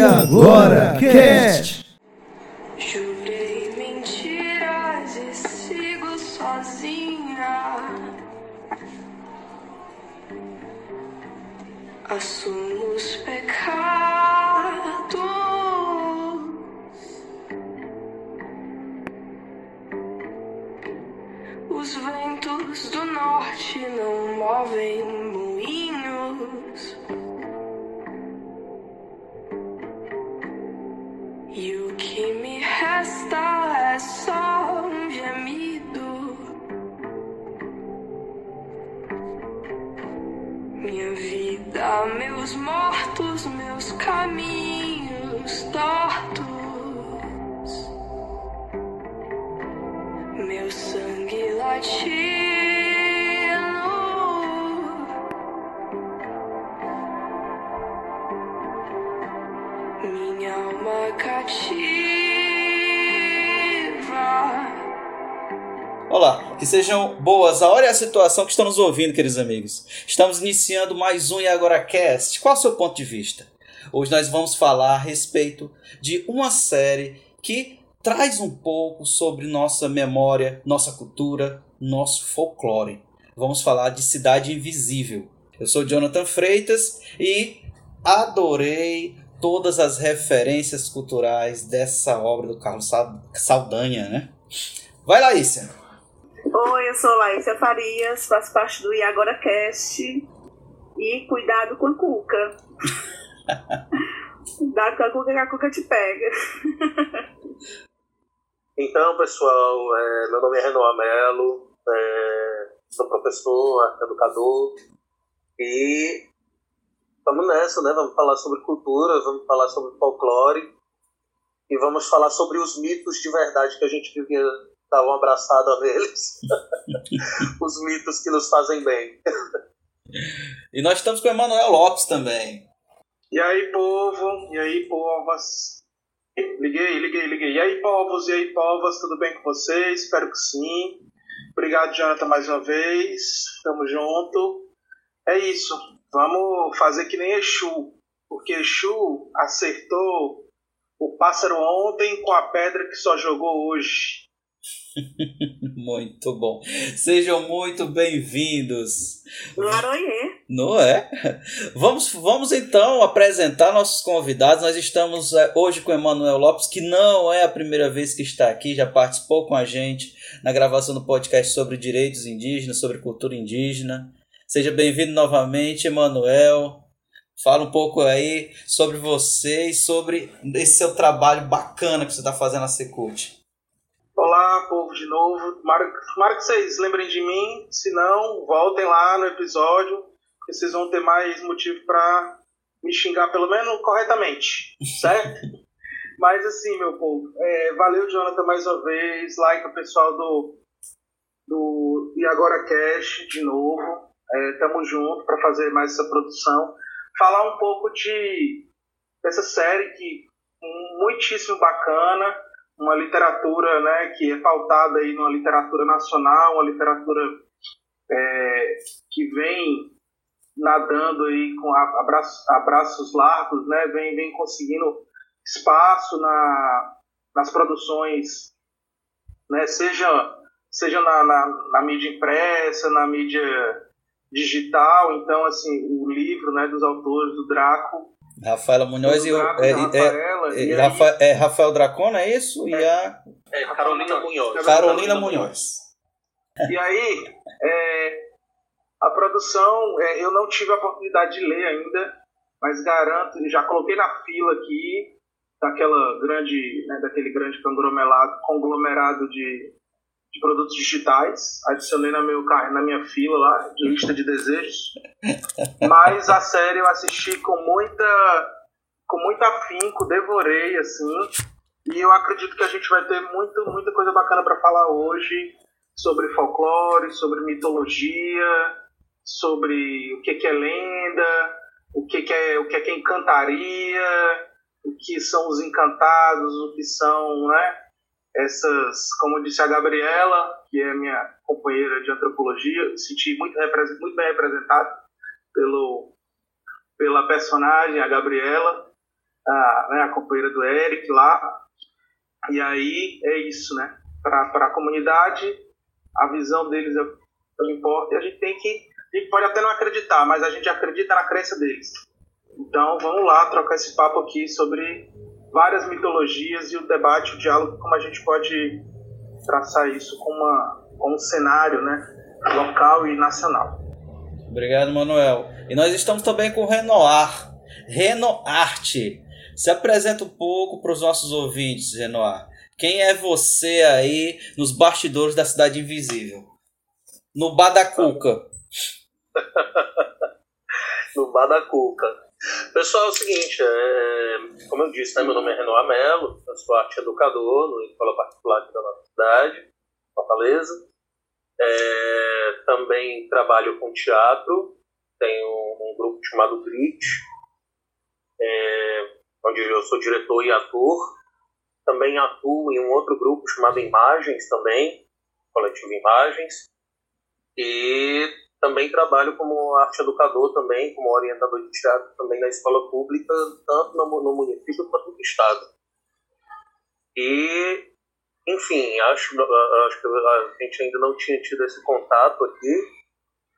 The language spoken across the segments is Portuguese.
E agora, cast! Situação que estão nos ouvindo, queridos amigos. Estamos iniciando mais um E Agora Cast. Qual é o seu ponto de vista? Hoje nós vamos falar a respeito de uma série que traz um pouco sobre nossa memória, nossa cultura, nosso folclore. Vamos falar de Cidade Invisível. Eu sou Jonathan Freitas e adorei todas as referências culturais dessa obra do Carlos Sal- Saldanha, né? Vai, Laísa. Oi, eu sou Laísa Farias, faço parte do E Agora Cast. E cuidado com a cuca. Cuidado com a cuca que a cuca te pega. Então, pessoal, é, meu nome é Renoir Melo, é, sou professor, educador e vamos nessa, né? Vamos falar sobre cultura, vamos falar sobre folclore e vamos falar sobre os mitos de verdade que a gente devia dar um abraçado a neles. os mitos que nos fazem bem. E nós estamos com o Emanuel Lopes também. E aí, povo? E aí, povas? Liguei, liguei, liguei. E aí, povos? E aí, povas? Tudo bem com vocês? Espero que sim. Obrigado, Jonathan, mais uma vez. Tamo junto. É isso. Vamos fazer que nem Exu. Porque Exu acertou o pássaro ontem com a pedra que só jogou hoje. Muito bom. Sejam muito bem-vindos. Não é? Vamos, vamos então apresentar nossos convidados. Nós estamos eh, hoje com o Emanuel Lopes, que não é a primeira vez que está aqui, já participou com a gente na gravação do podcast sobre direitos indígenas, sobre cultura indígena. Seja bem-vindo novamente, Emanuel. Fala um pouco aí sobre você e sobre esse seu trabalho bacana que você está fazendo na Secult. Olá, povo, de novo. Tomara, tomara que vocês lembrem de mim. Se não, voltem lá no episódio, porque vocês vão ter mais motivo para me xingar, pelo menos corretamente, certo? Mas assim, meu povo, é, valeu, Jonathan, mais uma vez. Like o pessoal do, do E Agora Cash de novo. É, tamo junto para fazer mais essa produção. Falar um pouco de dessa série que muitíssimo bacana uma literatura né, que é pautada aí numa literatura nacional, uma literatura é, que vem nadando aí com abraços, abraços largos, né, vem, vem conseguindo espaço na, nas produções, né, seja, seja na, na, na mídia impressa, na mídia digital, então assim o livro né, dos autores do Draco Rafaela Munhoz e o. É, da é, Rafaela, é, e aí- Rafa- é Rafael Dracona, é isso? E a É, Carolina Munhoz. Carolina Munhoz. E aí, é, a produção, é, eu não tive a oportunidade de ler ainda, mas garanto, já coloquei na fila aqui, daquela grande, né, daquele grande conglomerado, conglomerado de, de produtos digitais. Adicionei na, meu, na minha fila lá, de lista de desejos. Mas a série eu assisti com muita, com muito afinco, devorei, assim. E eu acredito que a gente vai ter muito, muita coisa bacana para falar hoje sobre folclore, sobre mitologia, sobre o que, que é lenda, o que, que é o que, que é encantaria, o que são os encantados, o que são, né? Essas, como disse a Gabriela, que é minha companheira de antropologia, senti muito, muito bem representado pelo, pela personagem, a Gabriela. a, né, a companheira do Eric lá. E aí é isso, né? Para a comunidade, a visão deles é o que importa e a gente tem que. A gente pode até não acreditar, mas a gente acredita na crença deles. Então vamos lá trocar esse papo aqui sobre várias mitologias e o debate, o diálogo, como a gente pode traçar isso com, uma, com um cenário né, local e nacional. Obrigado, Manuel. E nós estamos também com o Renoir. Renoarte. Se apresenta um pouco para os nossos ouvintes, Renoir. Quem é você aí nos bastidores da Cidade Invisível? No Badacuca. no Badacuca. Pessoal, é o seguinte, é, como eu disse, né, meu nome é Renoir Melo, eu sou arte educador no escola particular da nossa cidade, Fortaleza. É, também trabalho com teatro, tenho um grupo chamado Grit, é, onde eu sou diretor e ator. Também atuo em um outro grupo chamado Imagens também, coletivo Imagens. E também trabalho como arte educador também, como orientador de teatro também na escola pública, tanto no, no município quanto no estado. E enfim, acho, acho que a gente ainda não tinha tido esse contato aqui,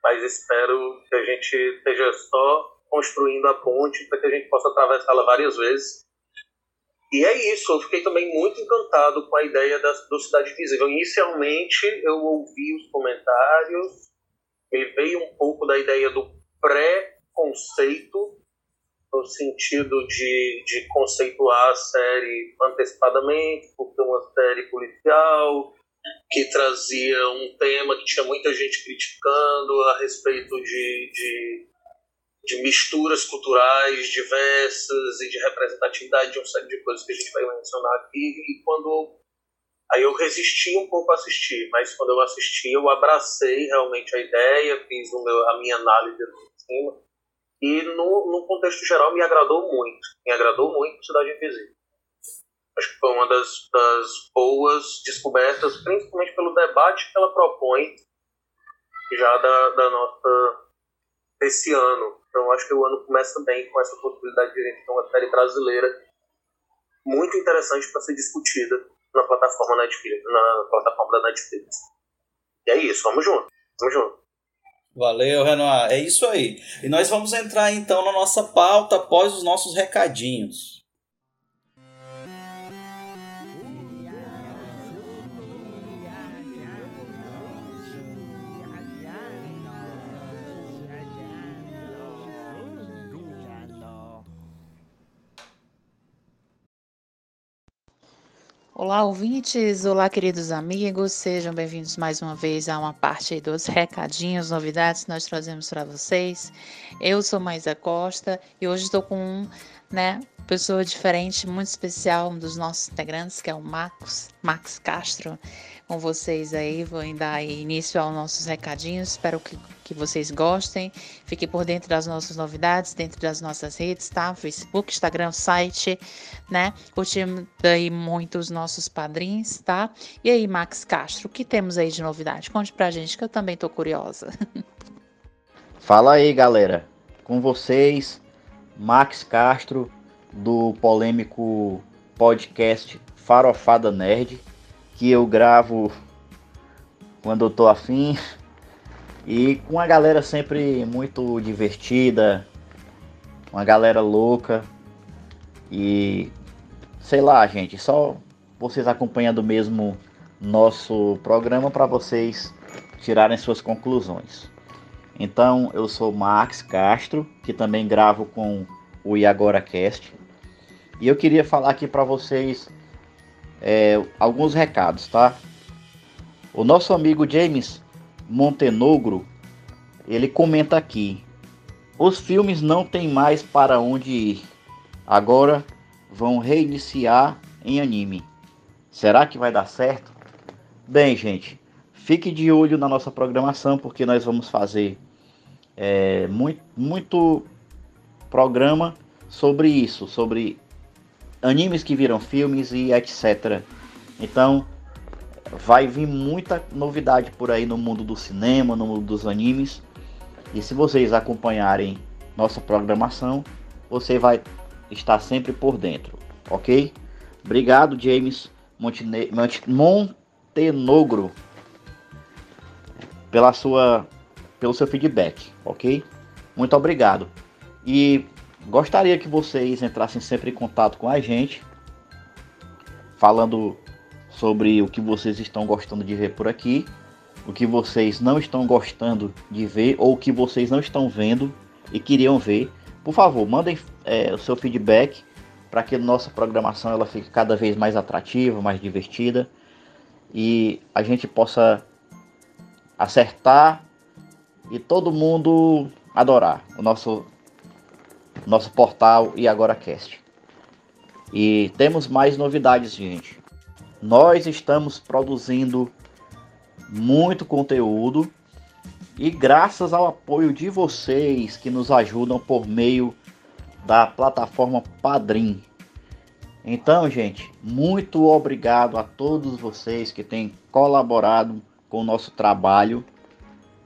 mas espero que a gente esteja só construindo a ponte para que a gente possa atravessá-la várias vezes. E é isso, eu fiquei também muito encantado com a ideia da, do Cidade Visível. Inicialmente eu ouvi os comentários, me veio um pouco da ideia do pré-conceito, no sentido de, de conceituar a série antecipadamente, porque é uma série policial, que trazia um tema que tinha muita gente criticando a respeito de, de, de misturas culturais diversas e de representatividade de uma série de coisas que a gente vai mencionar aqui. E quando Aí eu resisti um pouco a assistir, mas quando eu assisti, eu abracei realmente a ideia, fiz meu, a minha análise por cima e no, no contexto geral me agradou muito. Me agradou muito Cidade Invisível. Acho que foi uma das, das boas descobertas, principalmente pelo debate que ela propõe já da, da nossa desse ano. Então acho que o ano começa bem com essa possibilidade de a gente ter uma série brasileira muito interessante para ser discutida na plataforma Netflix, na plataforma da Netflix. E é isso, vamos junto. Vamos junto. Valeu, Renoir. É isso aí. E nós vamos entrar então na nossa pauta após os nossos recadinhos. Olá, ouvintes! Olá, queridos amigos! Sejam bem-vindos mais uma vez a uma parte dos recadinhos, novidades que nós trazemos para vocês. Eu sou Maisa Costa e hoje estou com um, né, pessoa diferente, muito especial, um dos nossos integrantes, que é o Max, Max Castro com vocês aí. Vou dar início aos nossos recadinhos. Espero que, que vocês gostem. Fiquem por dentro das nossas novidades, dentro das nossas redes, tá? Facebook, Instagram, site, né? Curtimos aí muito os nossos padrinhos, tá? E aí, Max Castro, o que temos aí de novidade? Conte pra gente que eu também tô curiosa. Fala aí, galera. Com vocês, Max Castro, do polêmico podcast Farofada Nerd que eu gravo quando eu tô afim. E com a galera sempre muito divertida, uma galera louca. E sei lá, gente, só vocês acompanhando mesmo nosso programa para vocês tirarem suas conclusões. Então, eu sou Max Castro, que também gravo com o Iagora Cast. E eu queria falar aqui para vocês é, alguns recados, tá? O nosso amigo James Montenegro, ele comenta aqui: os filmes não têm mais para onde ir. Agora vão reiniciar em anime. Será que vai dar certo? Bem, gente, fique de olho na nossa programação porque nós vamos fazer é, muito, muito programa sobre isso, sobre animes que viram filmes e etc. Então, vai vir muita novidade por aí no mundo do cinema, no mundo dos animes. E se vocês acompanharem nossa programação, você vai estar sempre por dentro, ok? Obrigado, James Montene Montenegro, pela sua, pelo seu feedback, ok? Muito obrigado. E gostaria que vocês entrassem sempre em contato com a gente, falando sobre o que vocês estão gostando de ver por aqui, o que vocês não estão gostando de ver ou o que vocês não estão vendo e queriam ver. Por favor, mandem é, o seu feedback para que nossa programação ela fique cada vez mais atrativa, mais divertida e a gente possa acertar e todo mundo adorar o nosso nosso portal e agora cast. E temos mais novidades, gente. Nós estamos produzindo muito conteúdo e graças ao apoio de vocês que nos ajudam por meio da plataforma Padrim. Então, gente, muito obrigado a todos vocês que têm colaborado com o nosso trabalho.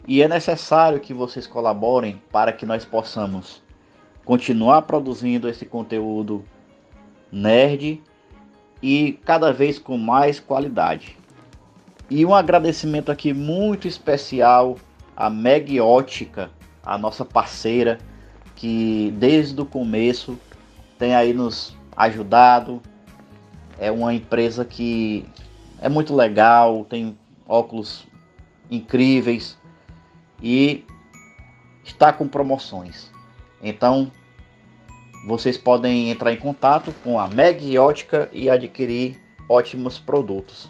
E é necessário que vocês colaborem para que nós possamos continuar produzindo esse conteúdo nerd e cada vez com mais qualidade. E um agradecimento aqui muito especial à Meg Ótica, a nossa parceira, que desde o começo tem aí nos ajudado. É uma empresa que é muito legal, tem óculos incríveis e está com promoções. Então, vocês podem entrar em contato com a Meg Ótica e adquirir ótimos produtos.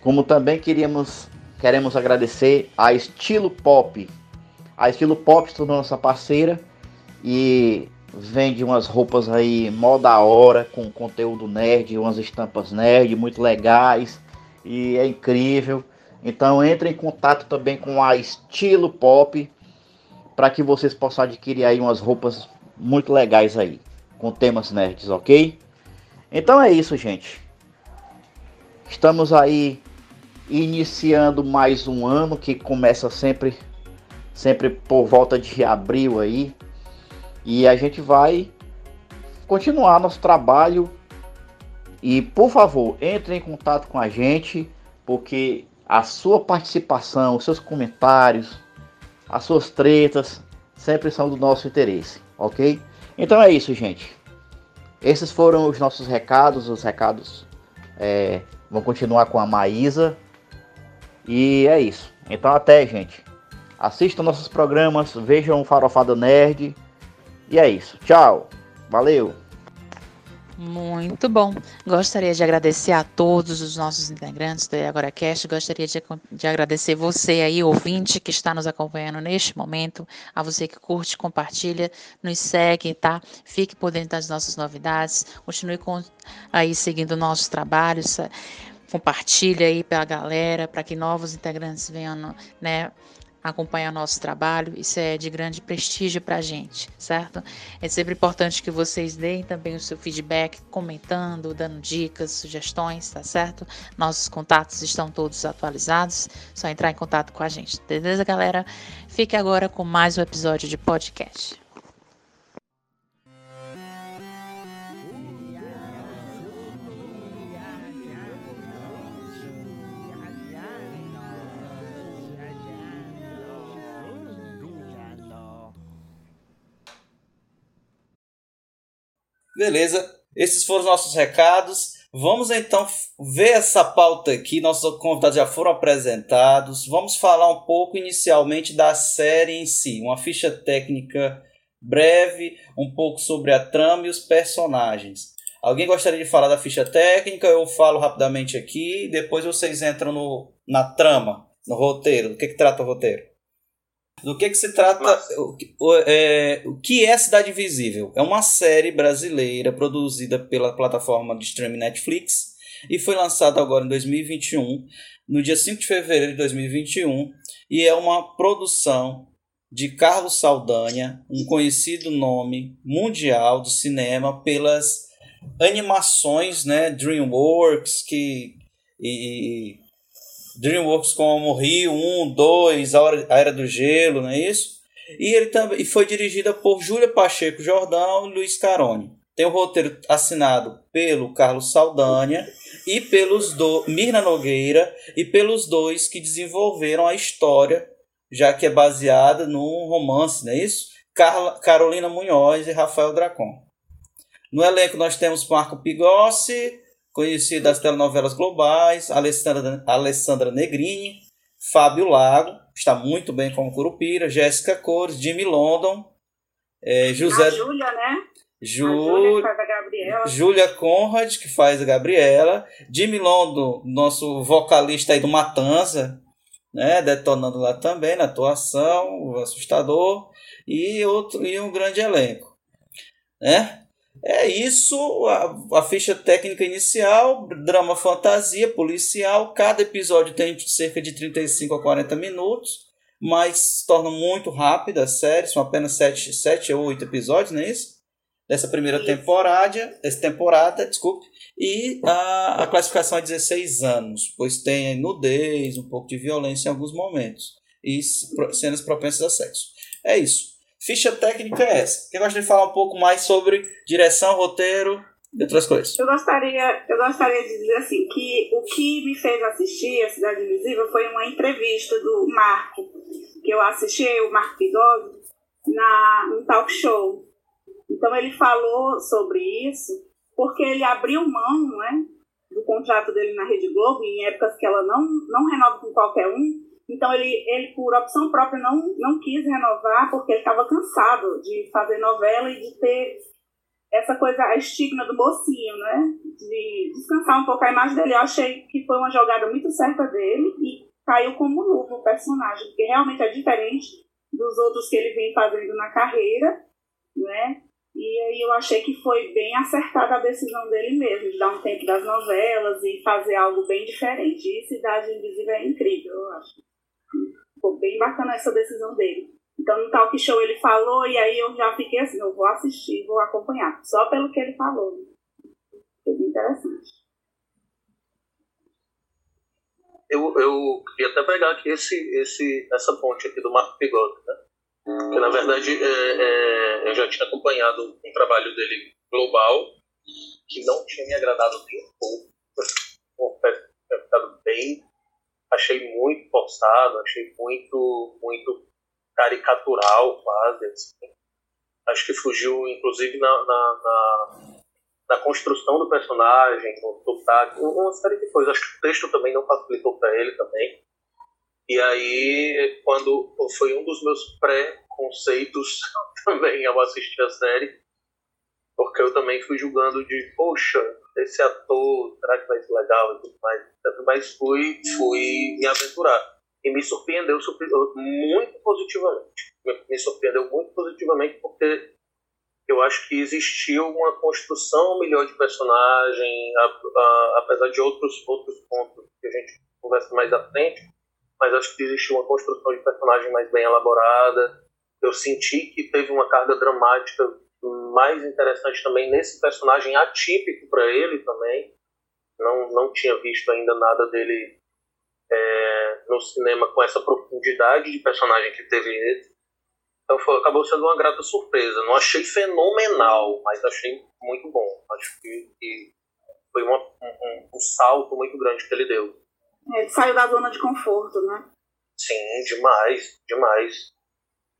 Como também queríamos, queremos agradecer a Estilo Pop. A Estilo Pop se nossa parceira e vende umas roupas aí mó da hora, com conteúdo nerd, umas estampas nerd muito legais e é incrível. Então entre em contato também com a Estilo Pop para que vocês possam adquirir aí umas roupas muito legais aí, com temas nerds, ok? Então é isso, gente. Estamos aí iniciando mais um ano que começa sempre sempre por volta de abril aí. E a gente vai continuar nosso trabalho. E por favor, entre em contato com a gente, porque a sua participação, os seus comentários, as suas tretas sempre são do nosso interesse, ok? Então é isso, gente. Esses foram os nossos recados. Os recados é, vão continuar com a Maísa. E é isso. Então até, gente. Assistam nossos programas, vejam Farofada Nerd. E é isso. Tchau. Valeu. Muito bom. Gostaria de agradecer a todos os nossos integrantes do AgoraCast. Gostaria de, de, agradecer você aí, ouvinte, que está nos acompanhando neste momento. A você que curte, compartilha, nos segue, tá? Fique por dentro das nossas novidades. Continue com, aí seguindo nossos trabalhos. Compartilha aí para a galera, para que novos integrantes venham, né? Acompanhar nosso trabalho, isso é de grande prestígio para a gente, certo? É sempre importante que vocês deem também o seu feedback, comentando, dando dicas, sugestões, tá certo? Nossos contatos estão todos atualizados, só entrar em contato com a gente, beleza, galera? Fique agora com mais um episódio de podcast. Beleza, esses foram os nossos recados. Vamos então ver essa pauta aqui. Nossos convidados já foram apresentados. Vamos falar um pouco inicialmente da série em si, uma ficha técnica breve, um pouco sobre a trama e os personagens. Alguém gostaria de falar da ficha técnica? Eu falo rapidamente aqui, depois vocês entram no, na trama, no roteiro. Do que, que trata o roteiro? Do que, que se trata? O, o, é, o que é Cidade Invisível? É uma série brasileira produzida pela plataforma de streaming Netflix e foi lançada agora em 2021, no dia 5 de fevereiro de 2021, e é uma produção de Carlos Saldanha, um conhecido nome mundial do cinema pelas animações, né, DreamWorks que e, DreamWorks como Rio 1, 2, a Era do Gelo, não é isso? E ele também e foi dirigida por Júlia Pacheco Jordão e Luiz Carone. Tem o roteiro assinado pelo Carlos Saldanha e pelos do Mirna Nogueira e pelos dois que desenvolveram a história, já que é baseada num romance, não é isso? Carla, Carolina Munhoz e Rafael Dracon. No elenco nós temos Marco Pigossi, conhecido das telenovelas globais, Alessandra, Alessandra Negrini, Fábio Lago, está muito bem como Curupira, Jéssica Cores, Jimmy London, é, José... A Júlia, né? Ju... Júlia Conrad, que faz a Gabriela, Jimmy London, nosso vocalista aí do Matanza, né, detonando lá também na atuação, o assustador, e outro e um grande elenco, né? É isso, a, a ficha técnica inicial, drama fantasia, policial. Cada episódio tem cerca de 35 a 40 minutos, mas se torna muito rápida a série, são apenas 7, 7 ou 8 episódios, não é isso? Dessa primeira isso. temporada, essa temporada, desculpe. E a, a classificação é 16 anos, pois tem nudez, um pouco de violência em alguns momentos. E cenas propensas a sexo. É isso. Ficha técnica é essa. Quem gosta de falar um pouco mais sobre direção, roteiro e outras coisas? Eu gostaria, eu gostaria de dizer assim que o que me fez assistir a Cidade Invisível foi uma entrevista do Marco, que eu assisti, o Marco Pigose, na um talk show. Então ele falou sobre isso porque ele abriu mão, né, do contrato dele na Rede Globo em épocas que ela não não renova com qualquer um então ele, ele por opção própria não, não quis renovar porque ele estava cansado de fazer novela e de ter essa coisa, a estigma do mocinho, né? De descansar um pouco a imagem dele. Eu achei que foi uma jogada muito certa dele e caiu como novo o personagem, porque realmente é diferente dos outros que ele vem fazendo na carreira, né? E aí eu achei que foi bem acertada a decisão dele mesmo, de dar um tempo das novelas e fazer algo bem diferente. E Cidade Invisível é incrível, eu acho. Ficou bem bacana essa decisão dele. Então, no talk show ele falou, e aí eu já fiquei assim, eu vou assistir, vou acompanhar, só pelo que ele falou. Foi bem interessante. Eu, eu queria até pegar aqui esse, esse, essa ponte aqui do Marco Pigotto, né? Porque, na verdade, é, é, eu já tinha acompanhado um trabalho dele global, que não tinha me agradado nem um pouco. Confesso que tinha ficado bem achei muito forçado, achei muito, muito caricatural quase. Assim. Acho que fugiu, inclusive, na, na, na, na construção do personagem, no sotaque, uma série de coisas. Acho que o texto também não facilitou para ele também. E aí, quando foi um dos meus pré-conceitos também ao assistir a série, porque eu também fui julgando de, poxa, esse ator, será que vai ser legal e tudo mais. Mas fui, fui me aventurar. E me surpreendeu muito positivamente. Me surpreendeu muito positivamente porque eu acho que existiu uma construção melhor de personagem, a, a, apesar de outros, outros pontos que a gente conversa mais à frente, mas acho que existiu uma construção de personagem mais bem elaborada. Eu senti que teve uma carga dramática mais interessante também nesse personagem atípico para ele também. Não, não tinha visto ainda nada dele é, no cinema com essa profundidade de personagem que teve ele. Então foi, acabou sendo uma grata surpresa. Não achei fenomenal, mas achei muito bom. Acho que, que foi uma, um, um, salto muito grande que ele deu. Ele saiu da zona de conforto, né? Sim, demais, demais.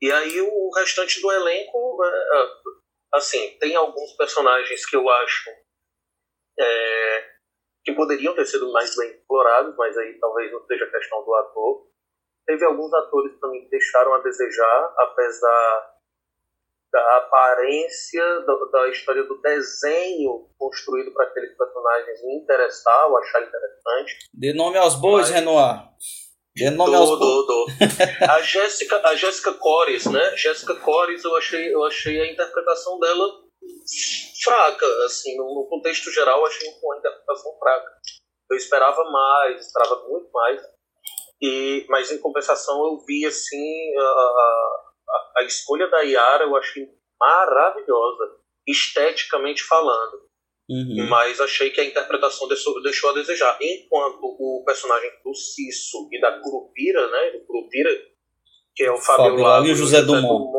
E aí o restante do elenco, é, assim, tem alguns personagens que eu acho é, que poderiam ter sido mais bem explorados, mas aí talvez não seja questão do ator. Teve alguns atores também que deixaram a desejar, apesar da aparência da, da história do desenho construído para aqueles personagens me interessar, ou achar interessante. Dê nome aos bois, mas... Renoir. Dê nome do, aos do, do. A Jéssica, a Jéssica Cores, né? Jéssica Cores, eu achei, eu achei a interpretação dela fraca, assim, no, no contexto geral, eu achei uma interpretação fraca. Eu esperava mais, esperava muito mais. E, mas em compensação eu vi assim a, a, a escolha da Yara eu achei maravilhosa esteticamente falando Uhum. Mas achei que a interpretação deixou, deixou, a desejar. Enquanto o personagem do Cisso e da Curupira, né? Do Curupira, que é o Fábio Fábio Lago e o José Dumont.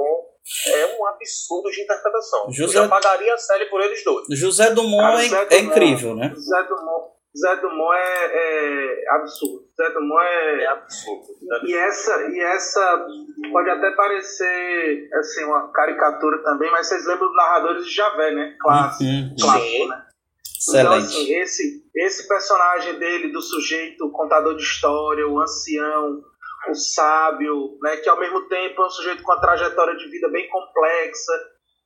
é um absurdo de interpretação. José- Eu já pagaria a série por eles dois. José Dumont Cara, é, Zé é Dumont. incrível, né? Zé Dumont, Zé Dumont é, é absurdo. Zé Dumont É é. absurdo. né? E essa, e essa pode até parecer assim, uma caricatura também, mas vocês lembram dos narradores de Javé, né? Clássico. Uhum. clássico né? Então, Excelente. assim, esse, esse personagem dele, do sujeito o contador de história, o ancião, o sábio, né, que ao mesmo tempo é um sujeito com uma trajetória de vida bem complexa.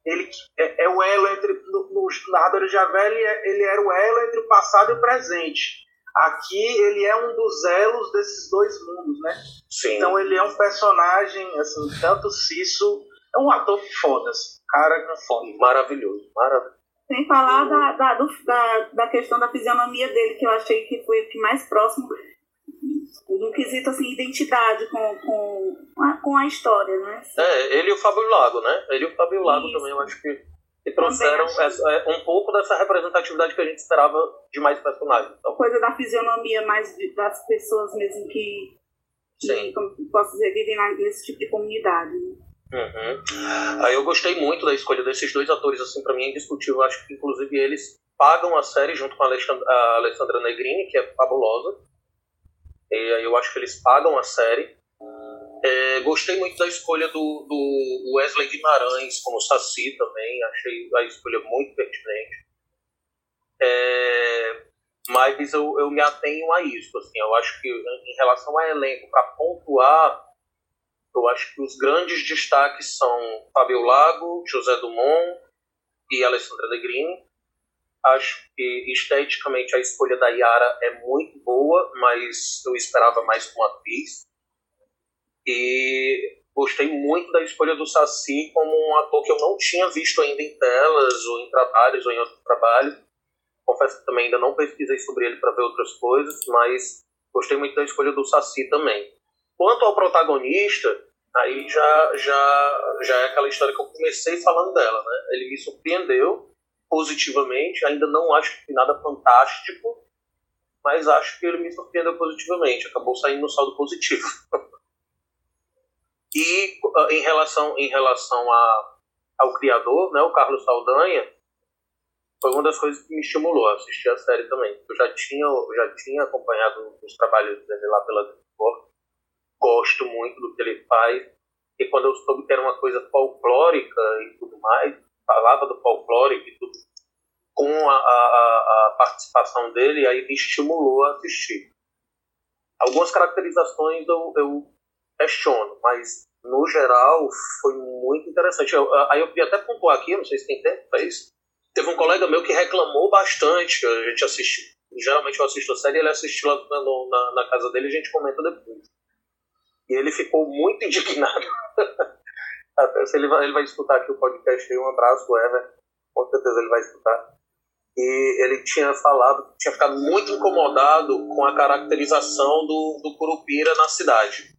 Ele é, é o elo entre. no- Nos narradores de Javé, ele, é- ele era o elo entre o passado e o presente. Aqui, ele é um dos elos desses dois mundos, né? Sim. Então, ele é um personagem, assim, tanto Cisso. É um ator foda, assim, cara com foda. Maravilhoso. Maravilhoso. Sem falar da, da, do- da, da questão da fisionomia dele, que eu achei que foi o que mais próximo no quesito assim, identidade com, com, a- com a história, né? É, ele e o Fábio Lago, né? Ele e o Fábio Lago Isso. também, eu acho que, que trouxeram essa- é, um pouco dessa representatividade que a gente esperava de mais personagens. Então, Coisa da fisionomia mais das pessoas mesmo que, que como posso dizer, vivem nesse tipo de comunidade. Né? Uhum. Aí eu gostei muito da escolha desses dois atores, assim, pra mim é indiscutível. Eu Acho que, inclusive, eles pagam a série junto com a Alexandra, a Alessandra Negrini, que é fabulosa. Aí eu acho que eles pagam a série. É, gostei muito da escolha do, do Wesley Guimarães como Saci também. Achei a escolha muito pertinente. É, mas eu, eu me atenho a isso. Assim, eu acho que em relação a elenco, para pontuar, eu acho que os grandes destaques são Fábio Lago, José Dumont e Alessandra Negrini. Acho que esteticamente a escolha da Yara é muito boa, mas eu esperava mais como atriz. E gostei muito da escolha do Saci como um ator que eu não tinha visto ainda em telas, ou em trabalhos, ou em outros trabalhos. Confesso que também ainda não pesquisei sobre ele para ver outras coisas, mas gostei muito da escolha do Saci também. Quanto ao protagonista, aí já, já, já é aquela história que eu comecei falando dela, né? Ele me surpreendeu positivamente, ainda não acho que nada fantástico, mas acho que ele me surpreendeu positivamente, acabou saindo no saldo positivo. e uh, em relação, em relação a, ao criador, né, o Carlos Saldanha, foi uma das coisas que me estimulou a assistir a série também. Eu já tinha, eu já tinha acompanhado os trabalhos dele lá pela Discord, gosto muito do que ele faz, e quando eu soube que era uma coisa folclórica e tudo mais, falava do folclore e tudo, com a, a, a participação dele, aí me estimulou a assistir. Algumas caracterizações eu, eu questiono, mas no geral foi muito interessante. Eu, aí eu queria até pontuar aqui, não sei se tem tempo para isso. Teve um colega meu que reclamou bastante, a gente assistiu. Geralmente eu assisto a série, ele assistiu lá no, na, na casa dele e a gente comenta depois. E ele ficou muito indignado. Até se ele vai, ele vai escutar aqui o podcast um abraço, Ever. Com certeza ele vai escutar. E ele tinha falado que tinha ficado muito incomodado com a caracterização do, do Curupira na cidade.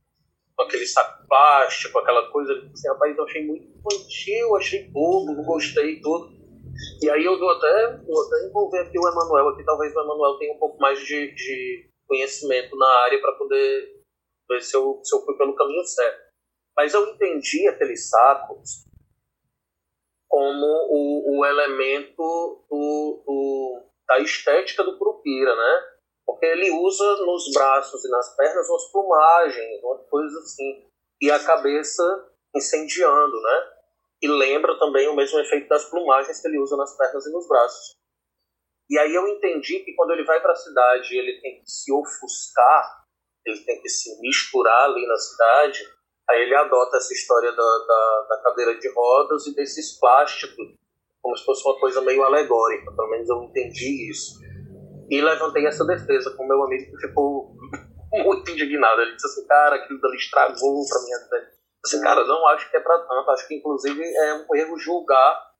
Com aquele saco plástico, aquela coisa. Ele assim, rapaz, eu achei muito infantil, achei bobo, não gostei e tudo. E aí eu vou até, vou até envolver aqui o Emanuel, aqui talvez o Emanuel tenha um pouco mais de, de conhecimento na área para poder ver se eu, se eu fui pelo caminho certo. Mas eu entendi aqueles sacos como o, o elemento do, do, da estética do Curupira, né? Porque ele usa nos braços e nas pernas umas plumagens, umas coisas assim. E a cabeça incendiando, né? E lembra também o mesmo efeito das plumagens que ele usa nas pernas e nos braços. E aí eu entendi que quando ele vai para a cidade ele tem que se ofuscar, ele tem que se misturar ali na cidade, aí ele adota essa história da, da, da cadeira de rodas e desses plásticos, como se fosse uma coisa meio alegórica, pelo menos eu entendi isso. E levantei essa defesa com meu amigo que ficou muito indignado. Ele disse assim, cara, aquilo dali estragou pra minha vida. Assim, cara, não acho que é pra tanto. Acho que, inclusive, é um erro julgar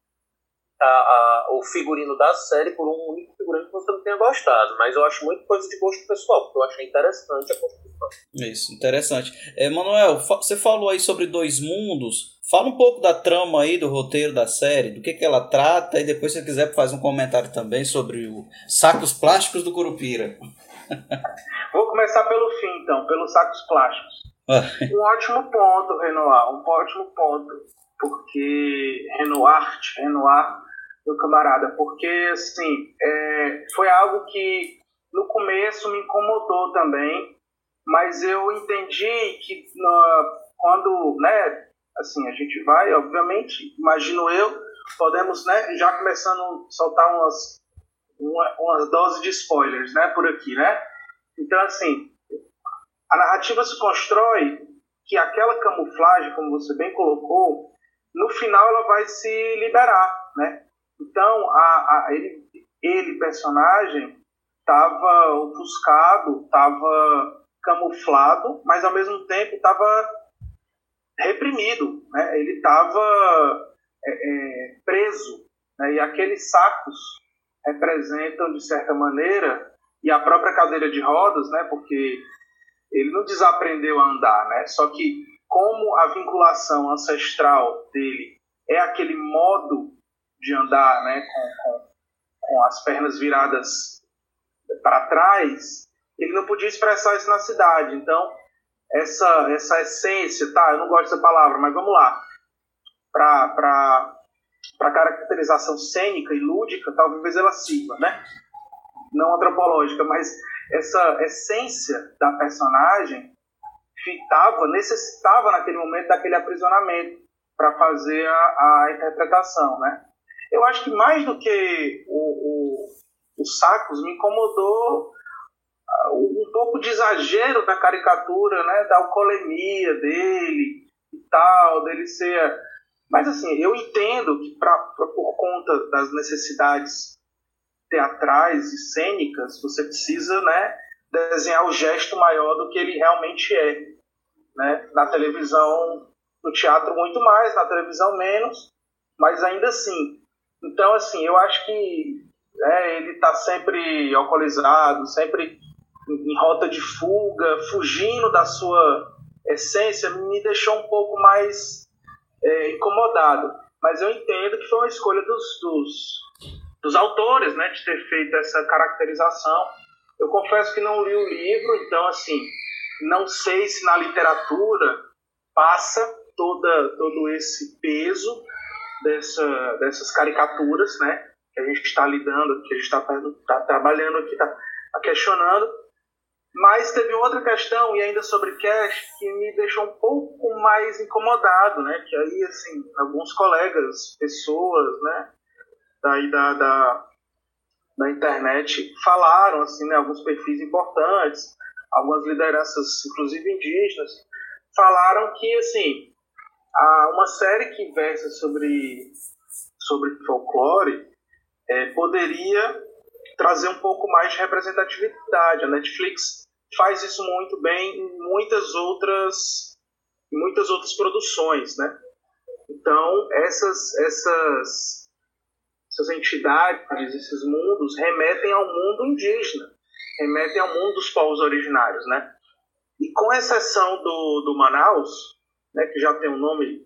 a, a, o figurino da série por um único figurino que você não tenha gostado. Mas eu acho muito coisa de gosto pessoal, porque eu achei interessante a construção. Isso, interessante. É, Manuel, fa- você falou aí sobre Dois Mundos. Fala um pouco da trama aí, do roteiro da série, do que, que ela trata, e depois, se você quiser, faz um comentário também sobre o sacos plásticos do Curupira. Vou começar pelo fim, então, pelos sacos plásticos. um ótimo ponto, Renoir, um ótimo ponto. Porque Renoir, Renoir, meu camarada, porque assim, é, foi algo que no começo me incomodou também, mas eu entendi que na, quando, né, assim, a gente vai, obviamente, imagino eu, podemos, né, já começando a soltar umas, uma, uma dose de spoilers, né, por aqui, né? Então, assim, a narrativa se constrói que aquela camuflagem, como você bem colocou, no final ela vai se liberar, né? Então, a, a ele, ele, personagem, estava ofuscado, estava camuflado, mas ao mesmo tempo estava reprimido, né? Ele estava é, é, preso, né? E aqueles sacos representam, de certa maneira, e a própria cadeira de rodas, né? Porque ele não desaprendeu a andar, né? Só que como a vinculação ancestral dele é aquele modo de andar, né? Com, com, com as pernas viradas para trás, ele não podia expressar isso na cidade. Então, essa, essa essência, tá? Eu não gosto dessa palavra, mas vamos lá. Para caracterização cênica e lúdica, talvez ela sirva, né? Não antropológica, mas essa essência da personagem fitava, necessitava naquele momento daquele aprisionamento para fazer a, a, interpretação, né? Eu acho que mais do que o, o, os sacos me incomodou uh, um pouco de exagero da caricatura, né? Da alcoolemia dele e tal, dele ser... Mas assim, eu entendo que pra, pra por conta das necessidades teatrais e cênicas, você precisa né, desenhar o gesto maior do que ele realmente é. Né? Na televisão, no teatro muito mais, na televisão menos, mas ainda assim. Então, assim, eu acho que é, ele está sempre alcoolizado, sempre em rota de fuga, fugindo da sua essência, me deixou um pouco mais é, incomodado. Mas eu entendo que foi uma escolha dos, dos dos autores, né, de ter feito essa caracterização. Eu confesso que não li o livro, então assim, não sei se na literatura passa toda todo esse peso dessa, dessas caricaturas, né, que a gente está lidando, que a gente está tá trabalhando aqui, está tá questionando. Mas teve outra questão, e ainda sobre cash, que me deixou um pouco mais incomodado, né? Que aí, assim, alguns colegas, pessoas, né? daí da, da, da internet falaram, assim, né, alguns perfis importantes, algumas lideranças, inclusive indígenas, falaram que, assim, há uma série que versa sobre, sobre folclore é, poderia trazer um pouco mais de representatividade. A Netflix faz isso muito bem em muitas outras, muitas outras produções, né? Então, essas, essas essas entidades, esses mundos, remetem ao mundo indígena, remetem ao mundo dos povos originários, né? E com exceção do, do Manaus, né, que já tem um nome,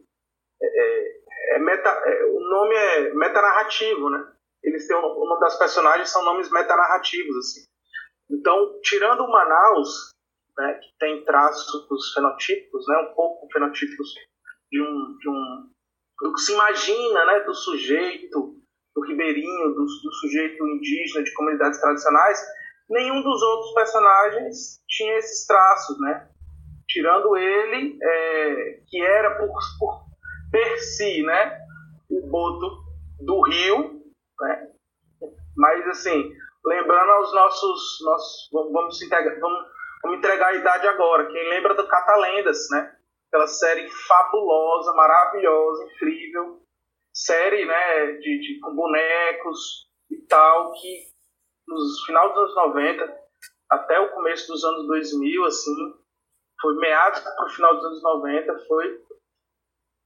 é, é, é meta, é, o nome é metanarrativo, né? Eles têm o nome das personagens são nomes metanarrativos, assim. Então, tirando o Manaus, né, que tem traços fenotípicos, né, um pouco fenotípicos de um, de um do que se imagina, né, do sujeito do ribeirinho, do, do sujeito indígena de comunidades tradicionais, nenhum dos outros personagens tinha esses traços, né? Tirando ele, é, que era por, por per si, né? O boto do rio, né? Mas assim, lembrando aos nossos, nossos vamos, integrar, vamos, vamos entregar a idade agora. Quem lembra do Catalendas, né? Aquela série fabulosa, maravilhosa, incrível, série, né, de, de, com bonecos e tal, que nos final dos anos 90 até o começo dos anos 2000, assim, foi meados para o final dos anos 90, foi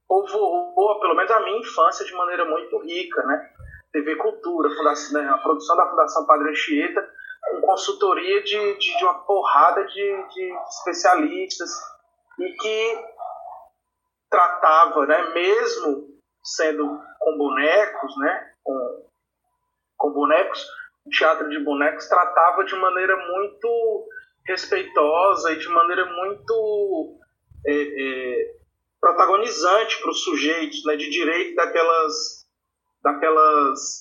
povoou, pelo menos a minha infância, de maneira muito rica, né? TV Cultura, fundação, né, a produção da Fundação Padre Anchieta, com consultoria de, de, de uma porrada de, de especialistas e que tratava, né, mesmo sendo com bonecos, né? Com, com bonecos, o teatro de bonecos tratava de maneira muito respeitosa e de maneira muito é, é, protagonizante para os sujeitos né, de direito daquelas, daquelas,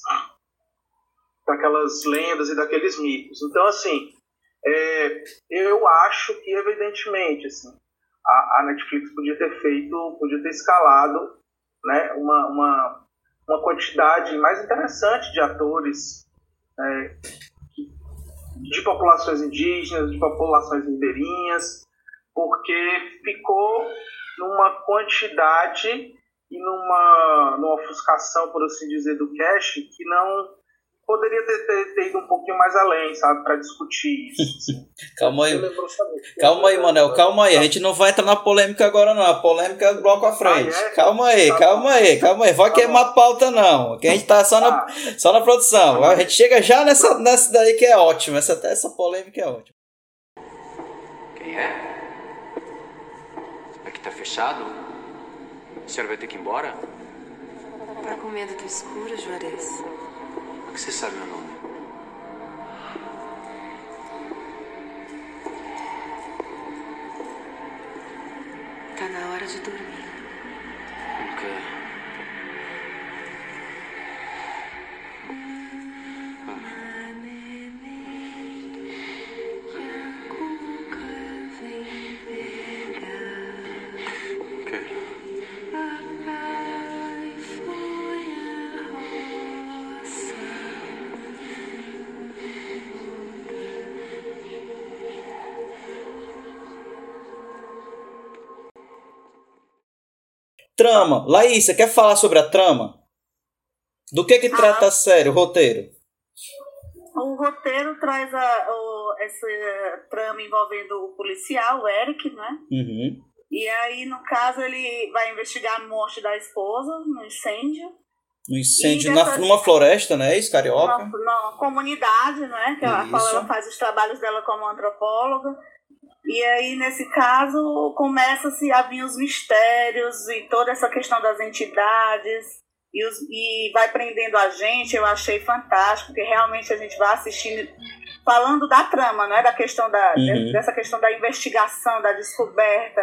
daquelas lendas e daqueles mitos. Então, assim, é, eu acho que, evidentemente, assim, a, a, Netflix podia ter feito, podia ter escalado né, uma, uma, uma quantidade mais interessante de atores é, de populações indígenas, de populações ribeirinhas, porque ficou numa quantidade e numa, numa ofuscação, por assim dizer, do cash que não poderia ter, ter, ter, ido um pouquinho mais além, sabe, para discutir isso. calma aí. Calma aí, Manel, calma aí. A gente não vai entrar na polêmica agora, não. A polêmica é bloco à frente. Ah, é? Calma aí, tá calma bom. aí, calma aí. Vai tá queimar bom. pauta, não. Que a gente tá só na, ah. só na produção. Tá a gente chega já nessa, nessa daí que é ótimo. Essa, essa polêmica é ótima. Quem é? Aqui tá fechado? A senhora vai ter que ir embora? Tá com medo do escuro, Juarez? Que você sabe meu nome? Tá na hora de dormir. Não quero. Trama. Laís, você quer falar sobre a trama? Do que que ah. trata a série, o roteiro? O roteiro traz a, o, essa trama envolvendo o policial, o Eric, né? Uhum. E aí, no caso, ele vai investigar a morte da esposa no incêndio. No incêndio na, numa floresta, né? Isso, carioca? Numa, comunidade, né? Que ela, ela faz os trabalhos dela como antropóloga. E aí, nesse caso, começa-se a vir os mistérios e toda essa questão das entidades. E, os, e vai prendendo a gente, eu achei fantástico, porque realmente a gente vai assistindo, falando da trama, não é da questão da, uhum. dessa questão da investigação, da descoberta,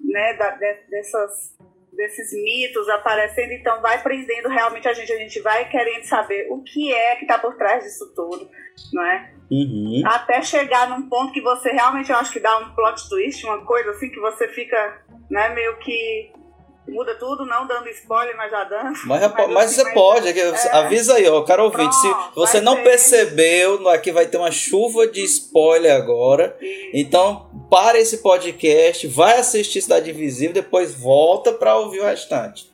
né, da, de, dessas, desses mitos aparecendo, então vai prendendo realmente a gente, a gente vai querendo saber o que é que está por trás disso tudo, não é? Uhum. Até chegar num ponto que você realmente, eu acho que dá um plot twist, uma coisa assim que você fica, né, meio que muda tudo, não dando spoiler, mas já dando. Mas, mas, mas você mas pode, é, é, avisa aí, ó, cara ouvinte, se você não ter. percebeu, aqui vai ter uma chuva de spoiler agora, então para esse podcast, vai assistir Cidade Invisível, depois volta para ouvir o restante.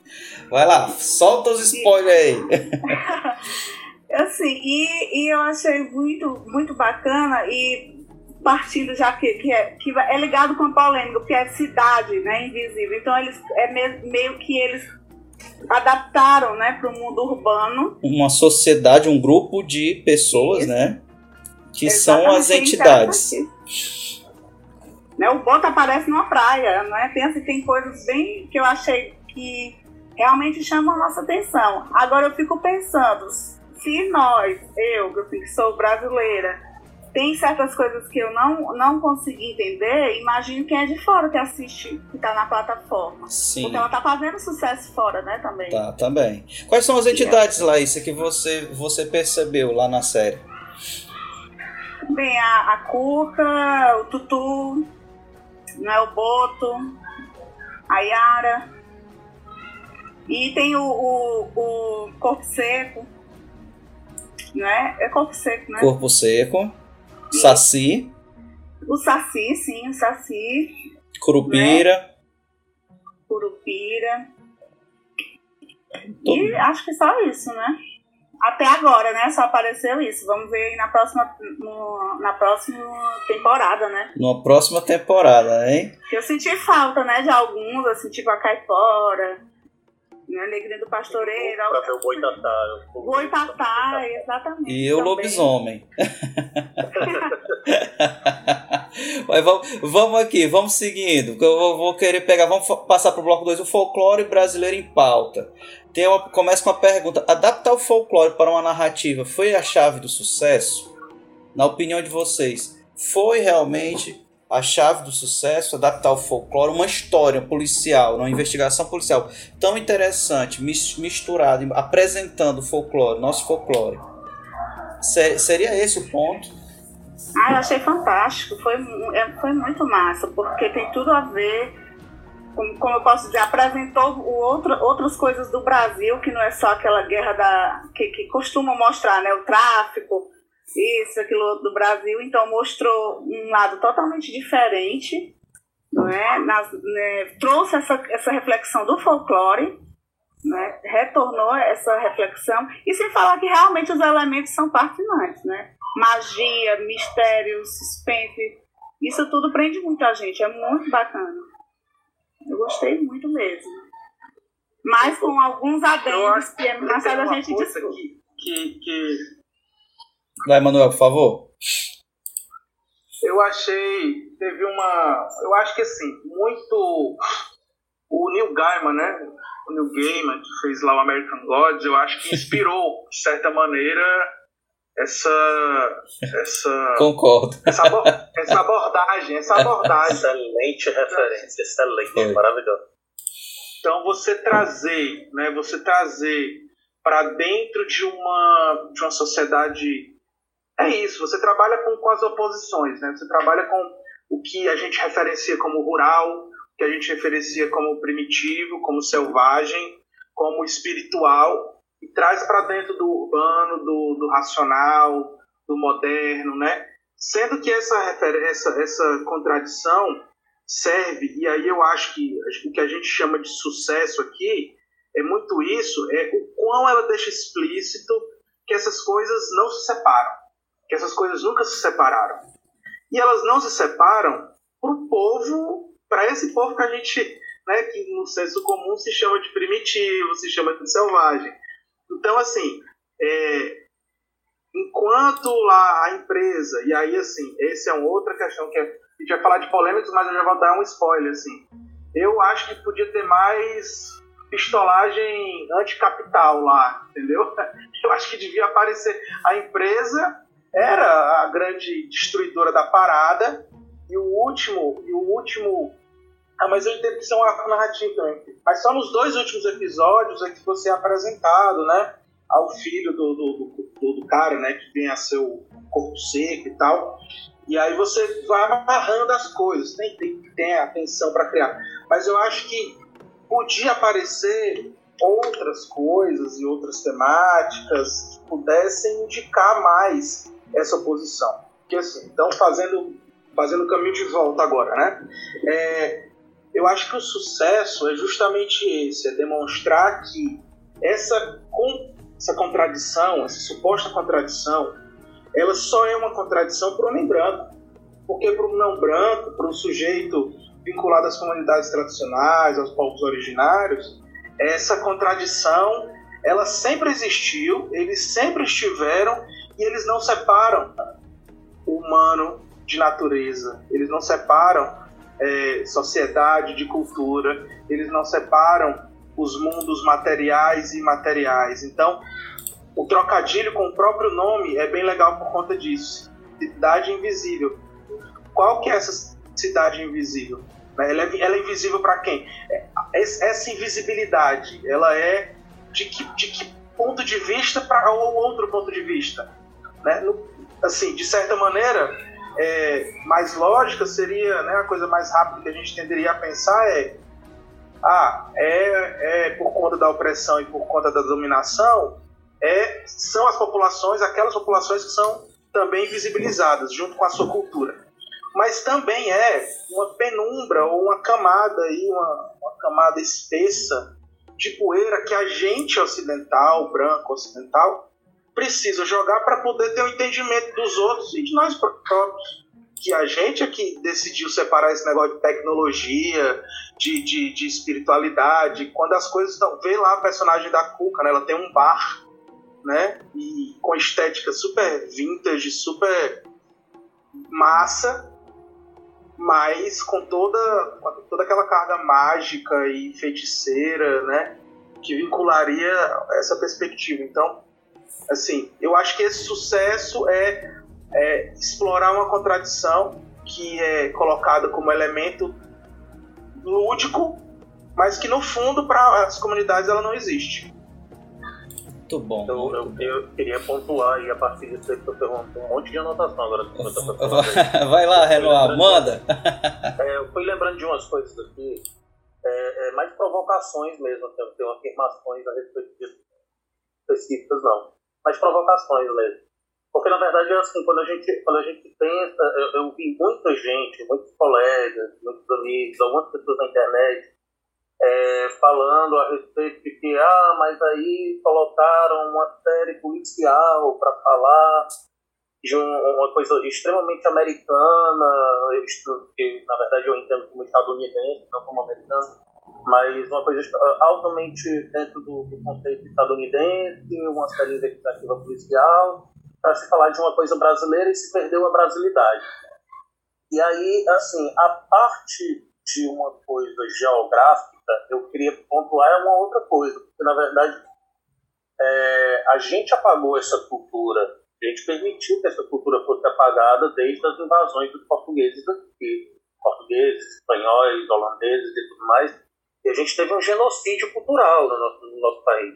Vai lá, solta os spoilers aí. Assim, e, e eu achei muito, muito bacana e partindo já que, que, é, que é ligado com a polêmica, porque é cidade, né, invisível. Então eles é meio, meio que eles adaptaram, né, para o mundo urbano. Uma sociedade, um grupo de pessoas, Isso. né, que Exatamente, são as entidades. Né, o boto aparece numa praia, né? Tem, assim, tem coisas bem que eu achei que realmente chamam a nossa atenção. Agora eu fico pensando, se nós, eu, que sou brasileira, tem certas coisas que eu não, não consegui entender, imagino quem é de fora que assiste, que tá na plataforma. Sim. Porque ela tá fazendo sucesso fora, né, também. Tá, também. Quais são as entidades, Laísa, que você, você percebeu lá na série? Bem, a, a Cuca, o Tutu, né, o Boto, a Yara. E tem o, o, o Corpo Seco, né? É corpo seco, né? Corpo seco. E saci. O saci, sim, o saci. Curupira. Né? Curupira. E acho que só isso, né? Até agora, né? Só apareceu isso. Vamos ver aí na próxima, no, na próxima temporada, né? Na próxima temporada, hein? Eu senti falta, né? De alguns, assim, tipo a Caipora né? Alegria do Pastoreiro. Pra ver o Boitatá. Boitatá, exatamente. E o lobisomem. Mas vamos, vamos aqui, vamos seguindo. Eu vou, vou querer pegar, vamos passar para o bloco 2, o folclore brasileiro em pauta. Tem uma, começa com a pergunta: adaptar o folclore para uma narrativa foi a chave do sucesso? Na opinião de vocês, foi realmente a chave do sucesso, adaptar o folclore, uma história policial, uma investigação policial tão interessante, misturada, apresentando o folclore, nosso folclore. Seria esse o ponto? Ah, eu achei fantástico, foi, é, foi muito massa, porque tem tudo a ver como, como eu posso dizer, apresentou o outro, outras coisas do Brasil, que não é só aquela guerra da que, que costumam mostrar, né? O tráfico, isso, aquilo outro do Brasil. Então mostrou um lado totalmente diferente, não é? Nas, né? trouxe essa, essa reflexão do folclore, né? retornou essa reflexão, e sem falar que realmente os elementos são fascinantes, né? Magia, mistério, suspense, isso tudo prende muito a gente, é muito bacana. Eu gostei muito mesmo. Mas com alguns adendos que é mais tarde a gente discute. Que, que, Vai, Manuel, por favor. Eu achei. Teve uma. Eu acho que assim, muito. O Neil Gaiman, né? O Neil Gaiman, que fez lá o American Gods, eu acho que inspirou, de certa maneira, essa. essa Concordo. Essa, essa abordagem, essa abordagem. Excelente referência, excelente, maravilhoso. Então você trazer, né, você trazer para dentro de uma, de uma sociedade. É isso, você trabalha com, com as oposições, né? Você trabalha com o que a gente referencia como rural, o que a gente referencia como primitivo, como selvagem, como espiritual, e traz para dentro do urbano, do, do racional, do moderno, né? Sendo que essa, essa, essa contradição serve, e aí eu acho que o que a gente chama de sucesso aqui é muito isso, é o quão ela deixa explícito que essas coisas não se separam, que essas coisas nunca se separaram. E elas não se separam para o povo, para esse povo que a gente, né, que no senso comum se chama de primitivo, se chama de selvagem. Então, assim, é, enquanto lá a empresa, e aí, assim, essa é uma outra questão que é, a gente vai falar de polêmicas, mas eu já vou dar um spoiler, assim. Eu acho que podia ter mais pistolagem anticapital lá, entendeu? Eu acho que devia aparecer. A empresa era a grande destruidora da parada, e o último, e o último ah, mas eu entendo que é um arco narrativo também. Mas só nos dois últimos episódios é que você é apresentado, né? Ao filho do, do, do, do cara, né? Que tem a seu corpo seco e tal. E aí você vai amarrando as coisas. Tem, tem, tem atenção para criar. Mas eu acho que podia aparecer outras coisas e outras temáticas que pudessem indicar mais essa oposição. Porque assim, então fazendo fazendo o caminho de volta agora, né? É, eu acho que o sucesso é justamente esse, é demonstrar que essa, essa contradição, essa suposta contradição, ela só é uma contradição para o homem branco. Porque para o não branco, para o sujeito vinculado às comunidades tradicionais, aos povos originários, essa contradição ela sempre existiu, eles sempre estiveram e eles não separam o humano de natureza, eles não separam é, sociedade de cultura, eles não separam os mundos materiais e imateriais. Então, o trocadilho com o próprio nome é bem legal por conta disso. Cidade invisível. Qual que é essa cidade invisível? Ela é, ela é invisível para quem? É, essa invisibilidade, ela é de que, de que ponto de vista para o outro ponto de vista? Né? Assim, de certa maneira, é, mais lógica seria, né, a coisa mais rápida que a gente tenderia a pensar é ah, é, é por conta da opressão e por conta da dominação, é, são as populações, aquelas populações que são também visibilizadas junto com a sua cultura. Mas também é uma penumbra ou uma camada aí, uma, uma camada espessa de poeira que a gente ocidental, branco ocidental, precisa jogar para poder ter o um entendimento dos outros e de nós próprios. Que a gente aqui decidiu separar esse negócio de tecnologia, de, de, de espiritualidade, quando as coisas estão. Vê lá a personagem da Cuca, né? Ela tem um bar, né? E com estética super vintage, super massa, mas com toda, com toda aquela carga mágica e feiticeira, né? Que vincularia essa perspectiva. Então, assim, eu acho que esse sucesso é, é explorar uma contradição que é colocada como elemento lúdico, mas que no fundo para as comunidades ela não existe. Muito bom. Então, muito eu, bom. eu queria pontuar aí a partir disso aí que eu perguntei um monte de anotação agora. que você aí. Vai lá, Renoir, manda. É, eu fui lembrando de umas coisas aqui, é, é, mais provocações mesmo, tem, tem afirmações a respeito disso específicas não, mas provocações mesmo. Porque na verdade é assim, quando a gente, quando a gente pensa, eu, eu vi muita gente, muitos colegas, muitos amigos, algumas pessoas na internet é, falando a respeito de que, ah, mas aí colocaram uma série policial para falar de um- uma coisa extremamente americana, que na verdade eu entendo como estadunidense, não como americano, mas uma coisa ah, altamente dentro do, do conceito estadunidense, uma série investigativa policial, para se falar de uma coisa brasileira e se perdeu a brasilidade. E aí, assim, a parte de uma coisa geográfica, eu queria pontuar uma outra coisa, porque na verdade é, a gente apagou essa cultura, a gente permitiu que essa cultura fosse apagada desde as invasões dos portugueses aqui, portugueses, espanhóis, holandeses e tudo mais, e a gente teve um genocídio cultural no nosso, no nosso país.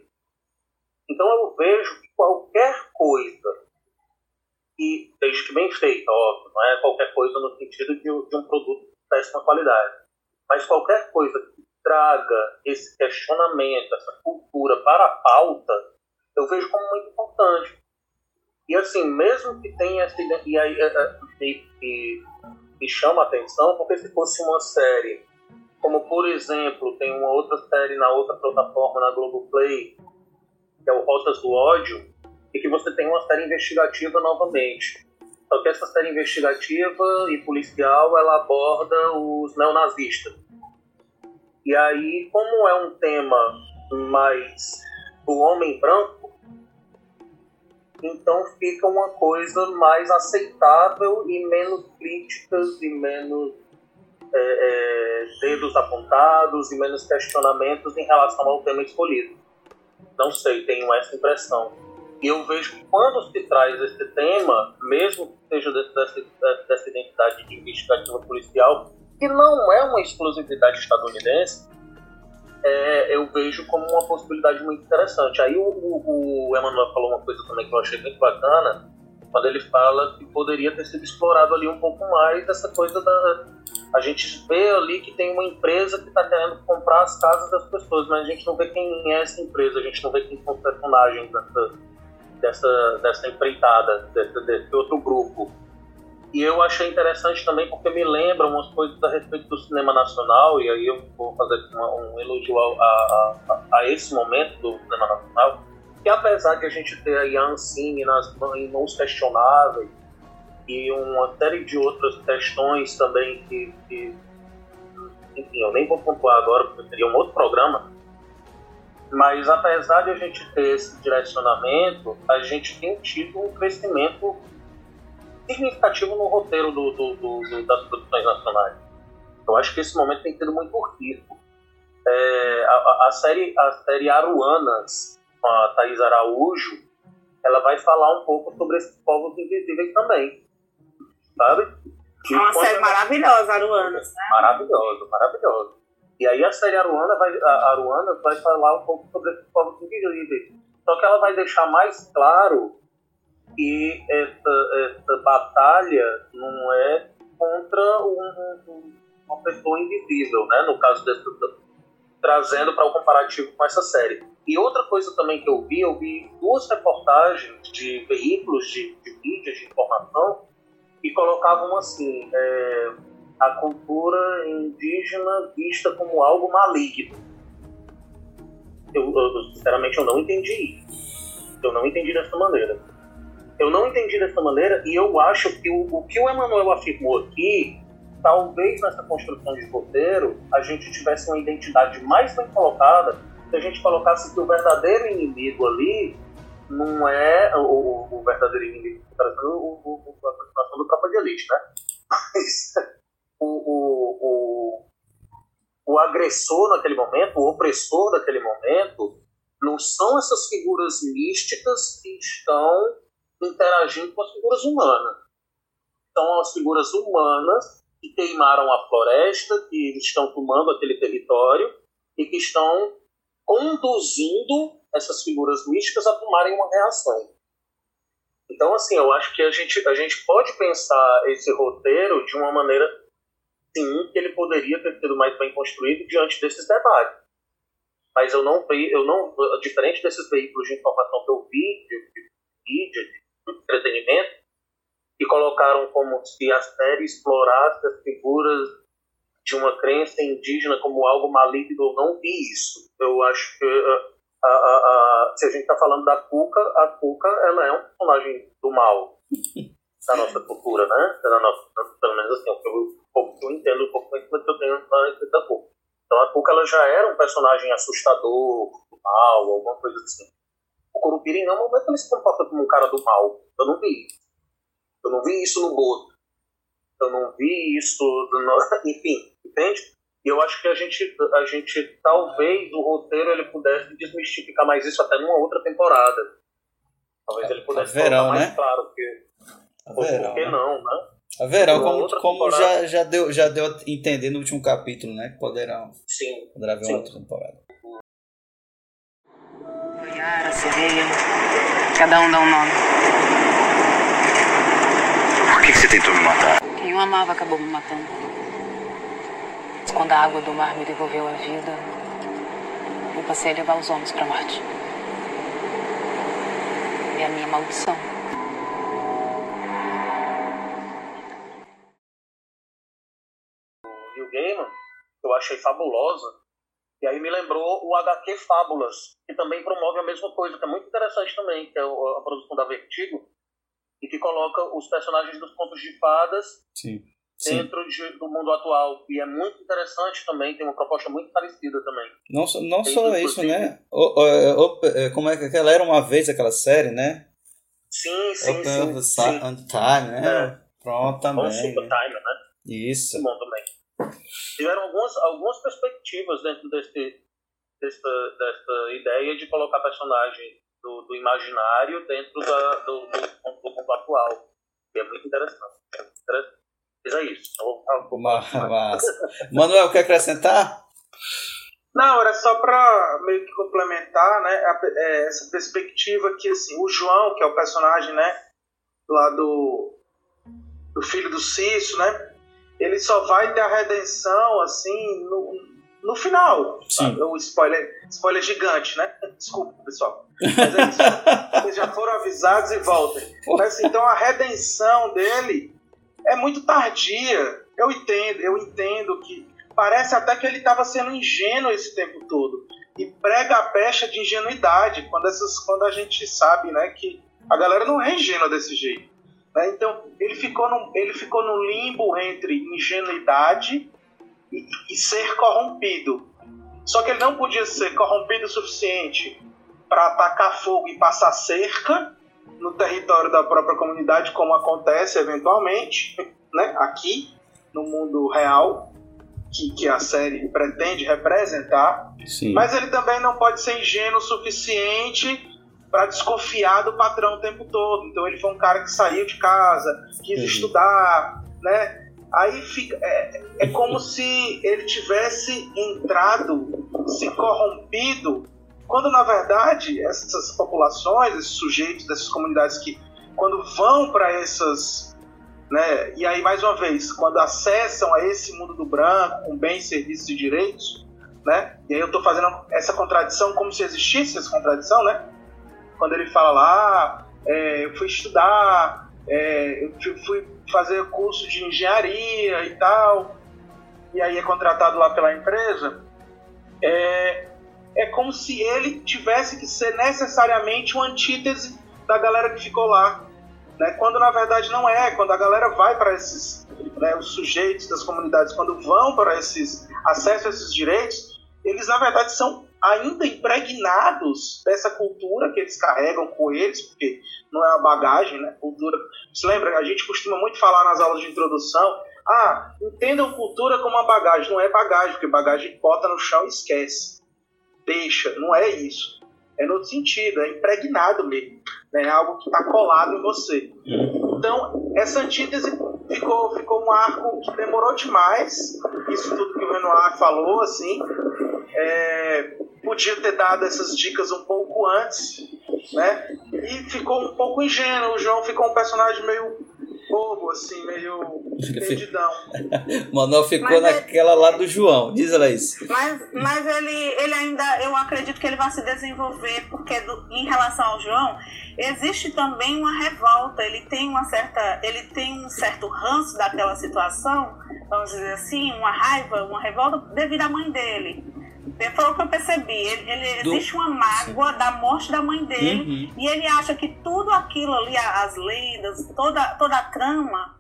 Então eu vejo que qualquer coisa, e desde que bem feita, óbvio, não é qualquer coisa no sentido de, de um produto de péssima qualidade, mas qualquer coisa que traga esse questionamento, essa cultura para a pauta, eu vejo como muito importante. E assim, mesmo que tenha essa e e, e, e chama a atenção, porque se fosse uma série, como por exemplo, tem uma outra série na outra plataforma, na Globoplay, que é o Rotas do Ódio, e que você tem uma série investigativa novamente. Só que essa série investigativa e policial, ela aborda os neonazistas. E aí, como é um tema mais do homem branco, então fica uma coisa mais aceitável e menos críticas e menos é, é, dedos apontados e menos questionamentos em relação ao tema escolhido. Não sei, tenho essa impressão. E eu vejo que quando se traz esse tema, mesmo que seja dessa, dessa identidade de investigativa policial, que não é uma exclusividade estadunidense, é, eu vejo como uma possibilidade muito interessante. Aí o, o, o Emmanuel falou uma coisa também que eu achei muito bacana, quando ele fala que poderia ter sido explorado ali um pouco mais essa coisa da. A gente vê ali que tem uma empresa que está querendo comprar as casas das pessoas, mas a gente não vê quem é essa empresa, a gente não vê quem são os personagens dessa, dessa, dessa empreitada, desse, desse outro grupo. E eu achei interessante também porque me lembra umas coisas a respeito do cinema nacional, e aí eu vou fazer uma- um elogio ao- a, a, a esse momento do cinema nacional, que apesar de a gente ter aí a Ancine nas mãos questionáveis, e uma série de outras questões também que, que enfim, eu nem vou pontuar agora porque seria um outro programa, mas apesar de a gente ter esse direcionamento, a gente tem tido um crescimento significativo no roteiro do, do- do- das produções nacionais. Eu acho que esse momento tem sido muito rico. É, a- a série, a série Aruanas, com a Thaís Araújo, ela vai falar um pouco sobre esses povos invisíveis também. Sabe? É uma série maravilhosa, Aruanas, né? Maravilhoso, maravilhoso. E aí a série Aruana vai, a Aruana vai falar um pouco sobre esses povos invisíveis. Só que ela vai deixar mais claro que essa, essa batalha não é contra um- um- uma pessoa invisível, né? No caso dessa, trazendo para o comparativo com essa série. E outra coisa também que eu vi, eu vi duas reportagens de veículos de, de mídia, de informação, que colocavam assim, é, a cultura indígena vista como algo maligno. Eu, eu, sinceramente, eu não entendi isso. Eu não entendi dessa maneira. Eu não entendi dessa maneira e eu acho que o, o que o Emanuel afirmou aqui, talvez nessa construção de roteiro, a gente tivesse uma identidade mais bem colocada se a gente colocasse que o verdadeiro inimigo ali não é o, o, verdadeiro inimigo, parecendo o, o, o, a continuação do Tropa de Elite, né? Mas o, o, o, o agressor naquele momento, o opressor daquele momento, não são essas figuras místicas que estão interagindo com as figuras humanas. são as figuras humanas que queimaram a floresta, que estão tomando aquele território e que estão conduzindo essas figuras místicas a tomarem uma reação. Então, assim, eu acho que a gente, a gente pode pensar esse roteiro de uma maneira, sim, que ele poderia ter sido mais bem construído diante desses debates. Mas eu não vi, eu não, diferente desses veículos de informação que eu vi, de, de mídia, de entretenimento, que colocaram como se a série explorasse as figuras de uma crença indígena como algo maligno, eu não vi isso. Eu acho que a, a, a, se a gente está falando da Cuca, a Cuca ela é um personagem do mal da nossa cultura, né? Da nossa, pelo menos assim, eu, eu, eu entendo um pouco mais que eu tenho na respeito da Cuca. Então a Cuca ela já era um personagem assustador, do mal, alguma coisa assim. O Curupira, em nenhum momento, ele se comporta como um cara do mal. Eu não vi. Eu não vi isso no Boto. Eu não vi isso. No... Enfim, entende? E eu acho que a gente, a gente, talvez, o roteiro ele pudesse desmistificar mais isso até numa outra temporada. Talvez ele pudesse verão, mais né? claro, porque. Verão, que né? não, né? A verão, como, como já, já, deu, já deu a entender no último capítulo, né? Que poderá, Sim. poderá haver Sim. uma outra temporada. Yara, sereia, cada um dá um nome. Por que você tentou me matar? Quem eu amava acabou me matando. Quando a água do mar me devolveu a vida, eu passei a levar os homens pra morte. É a minha maldição. Neil Gaiman, que eu achei fabulosa. E aí me lembrou o HQ Fábulas, que também promove a mesma coisa, que é muito interessante também, que é a produção da Vertigo, e que coloca os personagens dos contos de fadas Sim. Dentro de- do mundo atual. E é muito interessante também, tem uma proposta muito parecida também. Não, só- não Tem, só isso, né? O, o- o- é, como é que aquela era uma vez aquela série, né? Sim, sim, Open sim. the sim. On Time, né? Pronto, Bom também. Super né? Time, né? Isso. Muito bom também. Tiveram algumas, algumas perspectivas dentro desse, dessa, dessa ideia de colocar personagens do, do imaginário dentro da, do, do, do mundo atual. E é muito interessante. É muito interessante. Mas é isso. Eu vou falar um pouco Ma- mais. Massa. Manuel, quer acrescentar? Não, era só para meio que complementar, né, a- é, essa perspectiva que assim, o João, que é o personagem, né, lá do do filho do Cício, né, ele só vai ter a redenção assim no, no final. Sim. sabe? O spoiler, spoiler gigante, né? Desculpa, pessoal. Mas é isso. Vocês já foram avisados e voltem. Mas assim, então a redenção dele é muito tardia. Eu entendo, eu entendo que parece até que ele estava sendo ingênuo esse tempo todo e prega a pecha de ingenuidade quando essas, quando a gente sabe, né, que a galera não é ingênua desse jeito. né? Então ele ficou no, ele ficou no limbo entre ingenuidade e, e ser corrompido. Só que ele não podia ser corrompido o suficiente para atacar fogo e passar cerca no território da própria comunidade, como acontece eventualmente, né, aqui no mundo real, que, que a série pretende representar. Sim. Mas ele também não pode ser ingênuo o suficiente para desconfiar do patrão o tempo todo. Então ele foi um cara que saiu de casa, quis Uhum. estudar, né? Aí fica, é, é como se ele tivesse entrado, se corrompido, quando na verdade essas populações, esses sujeitos dessas comunidades que quando vão para essas né? E aí, mais uma vez, quando acessam a esse mundo do branco, com bens, serviços e direitos, né? E aí eu estou fazendo essa contradição como se existisse essa contradição, né? Quando ele fala lá, é, eu fui estudar, é, eu fui fazer curso de engenharia e tal, e aí é contratado lá pela empresa, é, é como se ele tivesse que ser necessariamente uma antítese da galera que ficou lá, né? Quando na verdade não é, quando a galera vai para esses, né, os sujeitos das comunidades, quando vão para esses acesso a esses direitos, eles na verdade são ainda impregnados dessa cultura que eles carregam com eles, porque não é uma bagagem, né? Cultura. Você lembra? A gente costuma muito falar nas aulas de introdução, ah, entendam cultura como uma bagagem. Não é bagagem, porque bagagem bota no chão e esquece. Deixa, não é isso. É no outro sentido, é impregnado mesmo. né? É algo que está colado em você. Então, essa antítese ficou, ficou um arco que demorou demais. Isso tudo que o Renoir falou, assim. É, podia ter dado essas dicas um pouco antes, né? E ficou um pouco ingênuo. O João ficou um personagem meio bobo, assim, meio perdidão. Manuel ficou mas naquela ele... lá do João, diz ela isso. Mas, mas ele, ele ainda, eu acredito que ele vai se desenvolver, porque do, em relação ao João, existe também uma revolta, ele tem uma certa, ele tem um certo ranço daquela situação, vamos dizer assim, uma raiva, uma revolta devido à mãe dele. Foi o que eu percebi. Ele, ele Do... Existe uma mágoa da morte da mãe dele uhum. e ele acha que tudo aquilo ali, as lendas, toda, toda a trama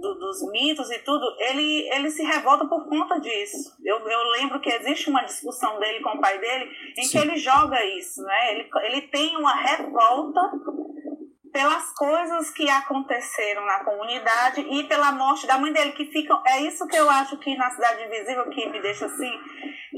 do, dos mitos e tudo, ele, ele se revolta por conta disso. Eu, eu lembro que existe uma discussão dele com o pai dele em Sim. que ele joga isso, né? Ele, ele tem uma revolta pelas coisas que aconteceram na comunidade e pela morte da mãe dele, que ficam. É isso que eu acho que na Cidade Invisível que me deixa assim,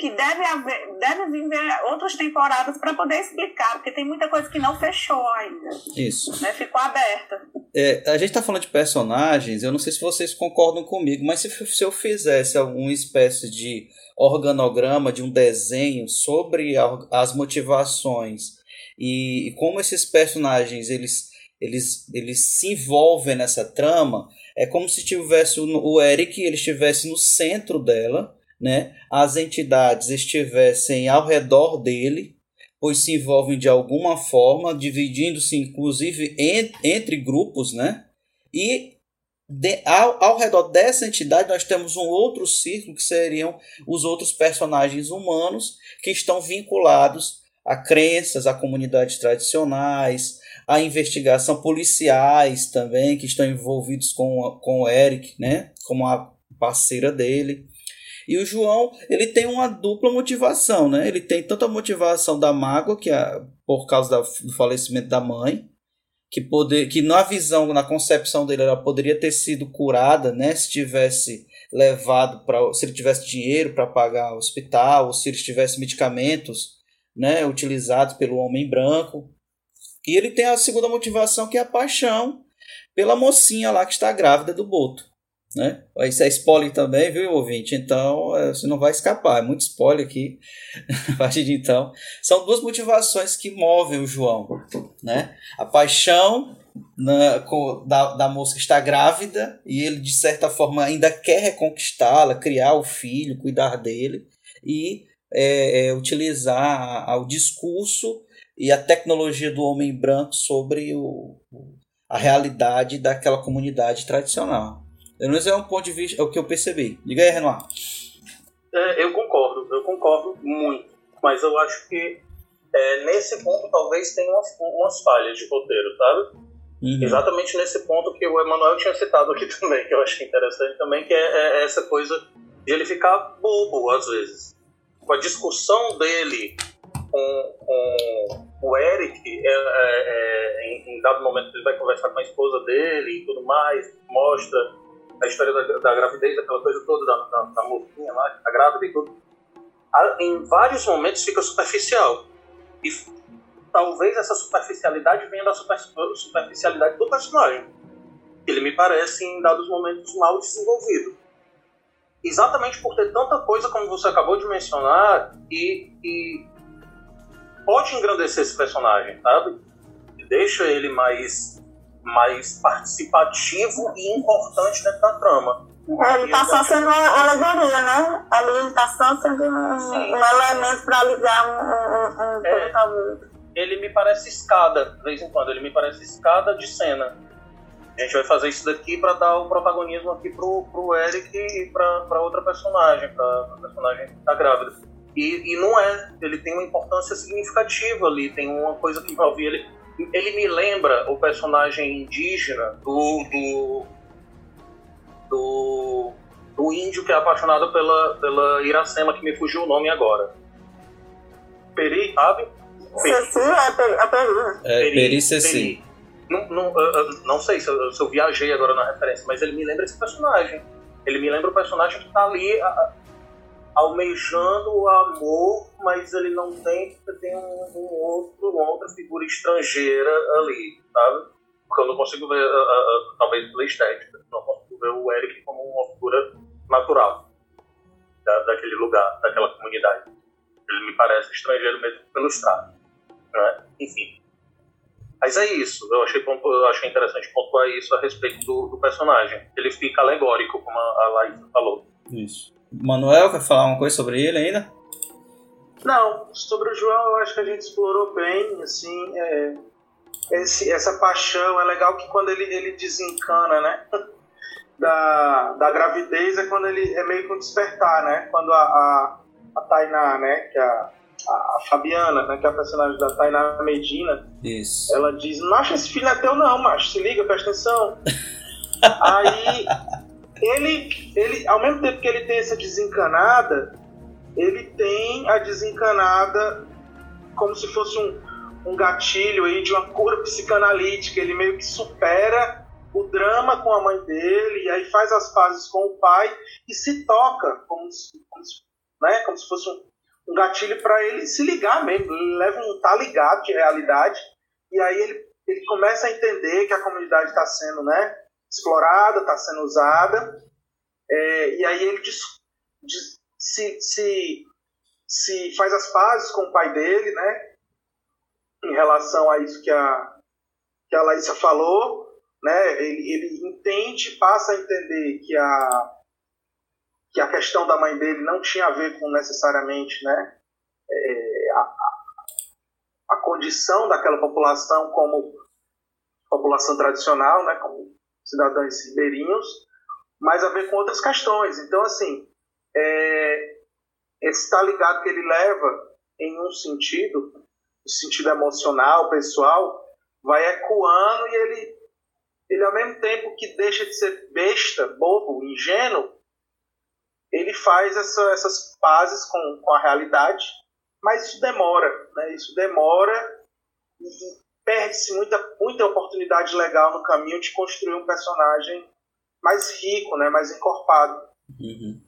que deve haver, deve vir outras temporadas para poder explicar, porque tem muita coisa que não fechou ainda. Isso. Né? Ficou aberta. É, a gente está falando de personagens, eu não sei se vocês concordam comigo, mas se, se eu fizesse alguma espécie de organograma, de um desenho sobre a, as motivações e, e como esses personagens eles eles, eles se envolvem nessa trama, é como se tivesse o, o Eric, ele estivesse no centro dela, né? As entidades estivessem ao redor dele, pois se envolvem de alguma forma, dividindo-se inclusive entre, entre grupos, né? E de, ao, ao redor dessa entidade nós temos um outro círculo que seriam os outros personagens humanos que estão vinculados a crenças, a comunidades tradicionais, a investigação, policiais também que estão envolvidos com, com o Eric, né? Como a parceira dele. E o João, ele tem uma dupla motivação, né? Ele tem tanto a motivação da mágoa, que é por causa do falecimento da mãe, que poder, que na visão, na concepção dele, ela poderia ter sido curada, né? Se tivesse levado para, se ele tivesse dinheiro para pagar o hospital, ou se ele tivesse medicamentos, né? Utilizados pelo homem branco. E ele tem a segunda motivação, que é a paixão pela mocinha lá que está grávida do Boto. Né? Isso é spoiler também, viu, ouvinte? Então é, você não vai escapar, é muito spoiler aqui. a partir de então, são duas motivações que movem o João: né? a paixão na, com, da, da moça que está grávida e ele, de certa forma, ainda quer reconquistá-la, criar o filho, cuidar dele e é, é, utilizar o discurso e a tecnologia do homem branco sobre o, a realidade daquela comunidade tradicional. Pelo menos é um ponto de vista, é o que eu percebi. Diga aí, Renoir. É, eu concordo, eu concordo muito. Mas eu acho que é, nesse ponto talvez tenha umas, umas falhas de roteiro, sabe? Uhum. Exatamente nesse ponto que o Emanuel tinha citado aqui também, que eu achei interessante também, que é, é essa coisa de ele ficar bobo às vezes. Com a discussão dele com, com o Eric, é, é, é, em, em, dado momento ele vai conversar com a esposa dele e tudo mais, mostra a história da, da gravidez, aquela coisa toda da, da, da mocinha lá, que tá grávida e tudo. Em vários momentos fica superficial. E talvez essa superficialidade venha da super, superficialidade do personagem. Ele me parece, em dados momentos, mal desenvolvido. Exatamente por ter tanta coisa como você acabou de mencionar e, e pode engrandecer esse personagem, sabe? Deixa ele mais, mais participativo e importante dentro da trama. É, ele está só sendo uma alegoria, né? Ali ele está só sendo um, elemento para ligar um, um, um é, Ele me parece escada, de vez em quando. Ele me parece escada de cena. A gente vai fazer isso daqui para dar o protagonismo aqui pro, pro Eric e para outra personagem, para personagem que tá grávida. E, e não é, ele tem uma importância significativa ali, tem uma coisa que envolve ele. Ele me lembra o personagem indígena do, do, do, do índio que é apaixonado pela, pela Iracema, que me fugiu o nome agora. Peri, sabe? Peri. Ceci é Peri. É, Peri, Ceci. Não, não, não sei se eu, se eu, viajei agora na referência, mas ele me lembra esse personagem. Ele me lembra o personagem que está ali almejando o amor, mas ele não tem, porque tem um, um, outro, uma outra figura estrangeira ali, sabe? Porque eu não consigo ver, uh, uh, talvez pela estética, não consigo vê o Eric como uma figura natural da, daquele lugar, daquela comunidade. Ele me parece estrangeiro mesmo pelos tratos. Né? Enfim. Mas é isso. Eu achei, eu achei interessante pontuar isso a respeito do, do personagem. Ele fica alegórico, como a, a Laís falou. Isso. Manuel, quer falar uma coisa sobre ele ainda? Não, sobre o João eu acho que a gente explorou bem, assim, é, esse, essa paixão, é legal que quando ele, ele desencana, né, da, da gravidez é quando ele é meio que um despertar, né, quando a, a, a Tainá, né, que é a, a Fabiana, né, que é a personagem da Tainá Medina, Isso. ela diz, macho, esse filho não é teu não, macho, se liga, presta atenção. Aí, ele, ele, ao mesmo tempo que ele tem essa desencanada, ele tem a desencanada como se fosse um, um gatilho aí de uma cura psicanalítica. Ele meio que supera o drama com a mãe dele, e aí faz as pazes com o pai e se toca, como se, como se, né, como se fosse um, um gatilho para ele se ligar mesmo. Ele leva um tá ligado de realidade, e aí ele, ele começa a entender que a comunidade está sendo né, explorada, está sendo usada, é, e aí ele diz, diz, se, se, se faz as pazes com o pai dele, né? Em relação a isso que a, que a Laísa falou, né? Ele, ele entende, passa a entender que a, que a questão da mãe dele não tinha a ver com necessariamente, né? É, a, a condição daquela população como população tradicional, né? Como cidadãos ribeirinhos, mas a ver com outras questões. Então, assim, é, esse tá ligado que ele leva em um sentido, o sentido emocional, pessoal, vai ecoando e ele, ele ao mesmo tempo que deixa de ser besta, bobo, ingênuo, ele faz essa, essas pazes com, com a realidade, mas isso demora, né? Isso demora e perde-se muita, muita oportunidade legal no caminho de construir um personagem mais rico, né? Mais encorpado. Uhum.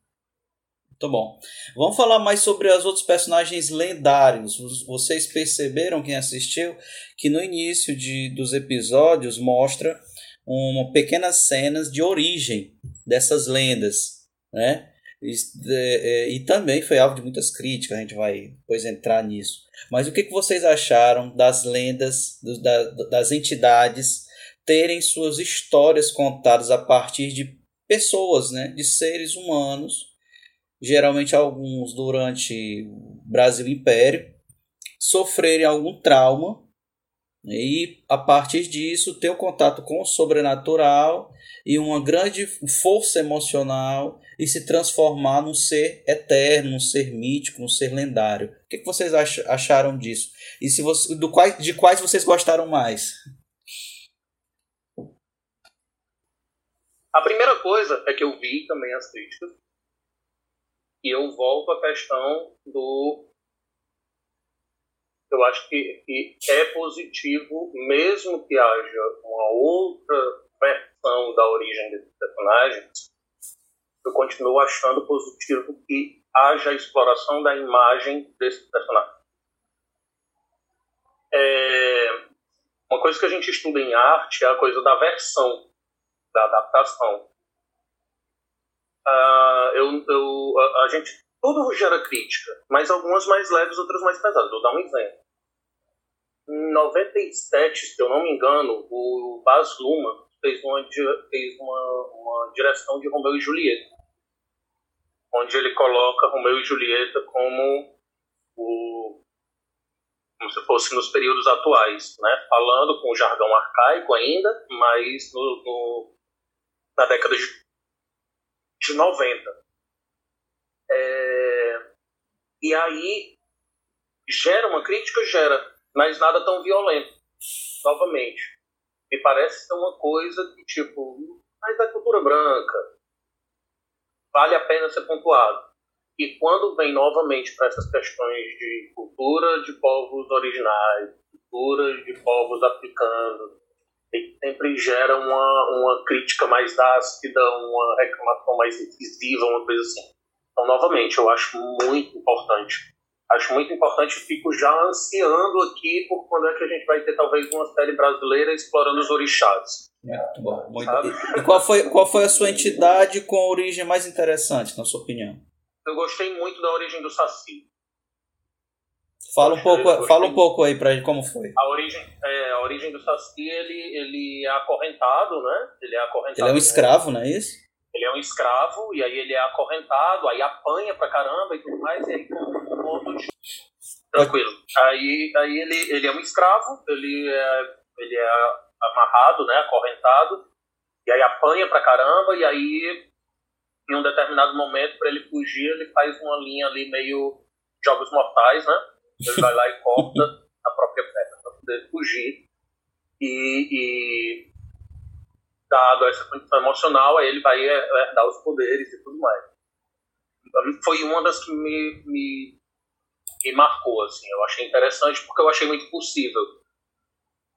Muito bom. Vamos falar mais sobre os outros personagens lendários. Vocês perceberam, quem assistiu, que no início de, dos episódios mostra uma pequenas cenas de origem dessas lendas, né? E, é, e, também foi alvo de muitas críticas, a gente vai depois entrar nisso. Mas o que, vocês acharam das lendas, das entidades terem suas histórias contadas a partir de pessoas, né? De seres humanos geralmente alguns durante o Brasil Império, sofrerem algum trauma e a partir disso ter o contato com o sobrenatural e uma grande força emocional e se transformar num ser eterno, num ser mítico, num ser lendário. O que, vocês acharam disso? E se você, do quais, de quais vocês gostaram mais? A primeira coisa é que eu vi também as críticas e eu volto à questão do. Eu acho que, que é positivo, mesmo que haja uma outra versão da origem desses personagens, eu continuo achando positivo que haja a exploração da imagem desse personagem. É, uma coisa que a gente estuda em arte é a coisa da versão, da adaptação. Uh, eu, eu, a, a, gente tudo gera crítica, mas algumas mais leves, outras mais pesadas. Vou dar um exemplo. Em 97, se eu não me engano, o Baz Luhrmann fez uma, fez uma, uma direção de Romeu e Julieta, onde ele coloca Romeu e Julieta como o como se fosse nos períodos atuais, né? falando com o jargão arcaico ainda, mas no, no na década de de 90. É, e aí gera uma crítica, gera, mas nada tão violento. Novamente, me parece ser uma coisa que, tipo, mas a cultura branca vale a pena ser pontuado. E quando vem novamente para essas questões de cultura de povos originais, cultura de povos africanos, sempre gera uma, uma crítica mais ácida, uma reclamação mais incisiva, uma coisa assim. Então, novamente, eu acho muito importante acho muito importante, fico já ansiando aqui por quando é que a gente vai ter talvez uma série brasileira explorando os orixás. Muito bom. Muito E qual foi, qual foi a sua entidade com a origem mais interessante, na sua opinião? Eu gostei muito da origem do Saci. Fala um pouco, fala um pouco aí pra gente como foi. A origem, é, a origem do Saci, ele, ele é acorrentado, né? Ele é acorrentado. Ele é um escravo, não é isso? Ele é um escravo, e aí ele é acorrentado, aí apanha pra caramba e tudo mais, e aí com um outro de... Tranquilo. Aí, aí ele, ele é um escravo, ele é, ele é amarrado, né? Acorrentado, e aí apanha pra caramba, e aí em um determinado momento, para ele fugir, ele faz uma linha ali meio jogos mortais, né? Ele vai lá e corta a própria perna para poder fugir. E, e, dado essa condição emocional, aí ele vai herdar os poderes e tudo mais. Foi uma das que me, me, me marcou, assim. Eu achei interessante porque eu achei muito possível.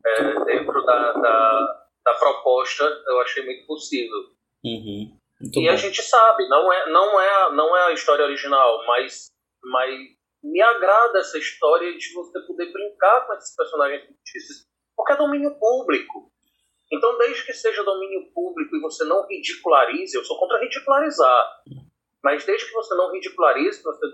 É, dentro da, da, da, proposta, eu achei muito possível. Uhum. e bom. a gente sabe, não é, não é, não é a história original, mas, mas me agrada essa história de você poder brincar com esses personagens fictícios, porque é domínio público. Então, desde que seja domínio público e você não ridicularize, eu sou contra ridicularizar, mas desde que você não ridicularize, você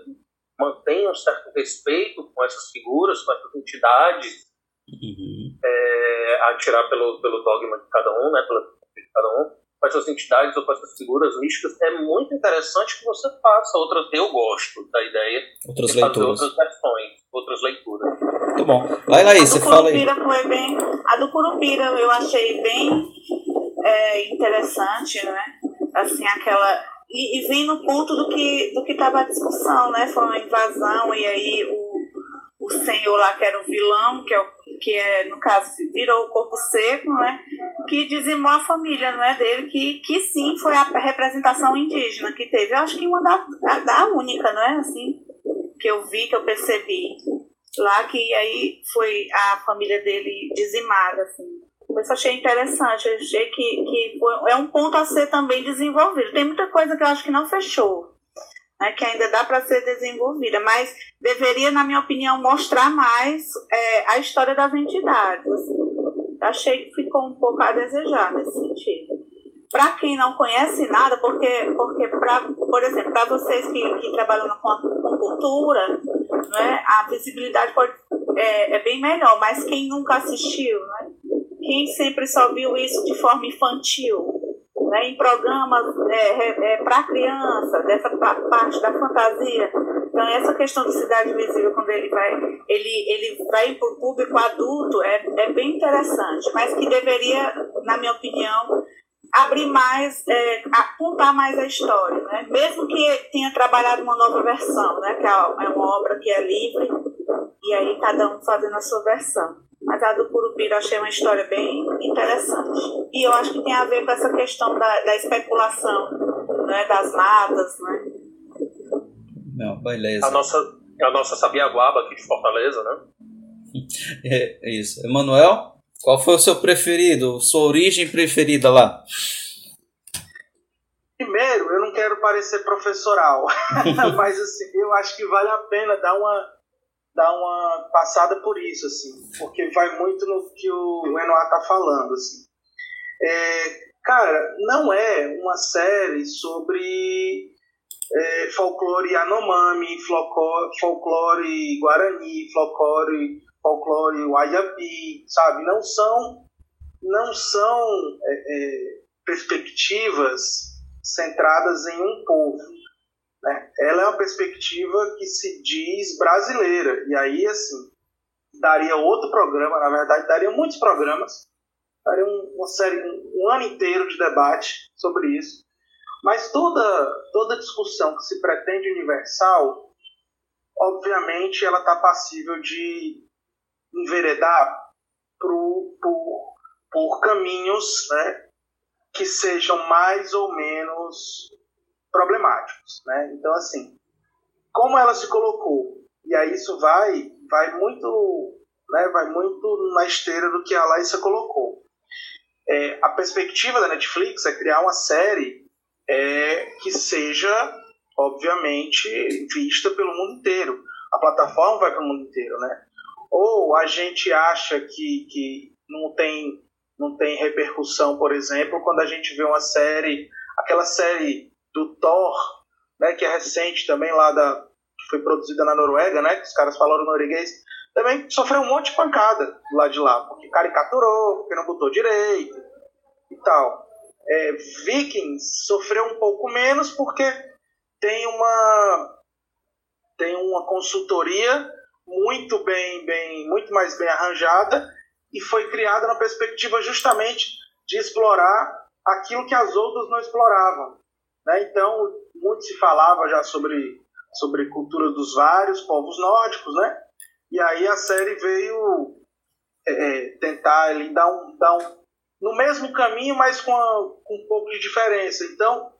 mantenha um certo respeito com essas figuras, com essas entidades, uhum. é, a tirar pelo, pelo dogma de cada um, né, pela de cada um, com essas entidades ou com essas figuras místicas, é muito interessante que você faça outras. Eu gosto da ideia outras de leituras. fazer outras versões, outras leituras. Muito bom. Vai lá, você fala aí. Foi bem, a do Curupira eu achei bem é, interessante, né? Assim, aquela. E, e vem no ponto do que do que estava a discussão, né? Foi uma invasão e aí o, o senhor lá que era o vilão, que é o que é, no caso, virou o corpo seco, né? Que dizimou a família, não é dele, que, que sim foi a representação indígena que teve. Eu acho que uma da, da única, não é? Assim, que eu vi, que eu percebi lá, que aí foi a família dele dizimada, assim. Eu achei interessante, achei que, que é um ponto a ser também desenvolvido. Tem muita coisa que eu acho que não fechou né, que ainda dá para ser desenvolvida, mas deveria, na minha opinião, mostrar mais é, a história das entidades. Achei que ficou um pouco a desejar nesse sentido. Para quem não conhece nada, porque, porque pra, por exemplo, para vocês que, que trabalham com, com cultura, né, a visibilidade pode, é, é bem melhor, mas quem nunca assistiu, né, quem sempre só viu isso de forma infantil, né, em programas é, é, para criança, dessa parte da fantasia. Então, essa questão do Cidade Invisível, quando ele vai, ele, ele vai para o público adulto, é, é bem interessante, mas que deveria, na minha opinião, abrir mais, é, contar mais a história, né? Mesmo que tenha trabalhado uma nova versão, né? Que é, é uma obra que é livre, e aí cada um fazendo a sua versão. Mas a do Curupira eu achei uma história bem interessante. E eu acho que tem a ver com essa questão da, da especulação, né, das matas, né? Não, beleza. A nossa, a nossa Sabiaguaba aqui de Fortaleza, né? É, é isso. Emanuel, qual foi o seu preferido? Sua origem preferida lá? Primeiro, eu não quero parecer professoral, mas assim, eu acho que vale a pena dar uma dar uma passada por isso, assim, porque vai muito no que o Enoa tá falando, assim. É, cara, não é uma série sobre é, folclore folclore, folclore Guarani, folclore, folclore Wayapi, sabe? Não são, não são é, é, perspectivas centradas em um povo né? Ela é uma perspectiva que se diz brasileira. E aí, assim, daria outro programa, na verdade, daria muitos programas, daria uma série, um ano inteiro de debate sobre isso. Mas toda, toda discussão que se pretende universal, obviamente, ela está passível de enveredar por, por, por caminhos né, que sejam mais ou menos problemáticos, né? Então assim, como ela se colocou e aí isso vai vai muito né, vai muito na esteira do que a Laísa colocou. É, a perspectiva da Netflix é criar uma série é, que seja obviamente vista pelo mundo inteiro. a plataforma vai para o mundo inteiro, né? Ou a gente acha que, que não tem não tem repercussão, por exemplo, quando a gente vê uma série, aquela série do Thor, né, que é recente também lá da que foi produzida na Noruega, né, que os caras falaram norueguês, também sofreu um monte de pancada lá de lá, porque caricaturou, porque não botou direito e tal. É, Vikings sofreu um pouco menos porque tem uma tem uma consultoria muito bem, bem muito mais bem arranjada e foi criada na perspectiva justamente de explorar aquilo que as outras não exploravam. Né? Então, muito se falava já sobre, sobre cultura dos vários povos nórdicos, né? e aí a série veio é, é, tentar ali, dar, um, dar um. no mesmo caminho, mas com, a, com um pouco de diferença. Então,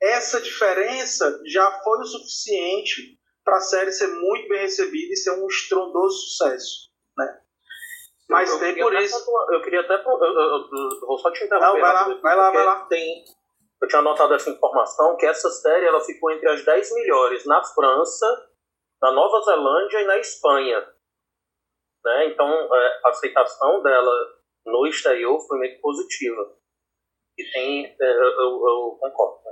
essa diferença já foi o suficiente para a série ser muito bem recebida e ser um estrondoso sucesso. Né? Mas eu, tem eu por até isso. pontua- Eu queria até. Eu, eu- vou só te interromper. Não, vai lá, vai lá, vai lá. Tem, eu tinha anotado essa informação que essa série ela ficou entre as 10 melhores na França, na Nova Zelândia e na Espanha. Né? Então, é, a aceitação dela no exterior foi muito positiva. E tem. é, eu, eu- eu concordo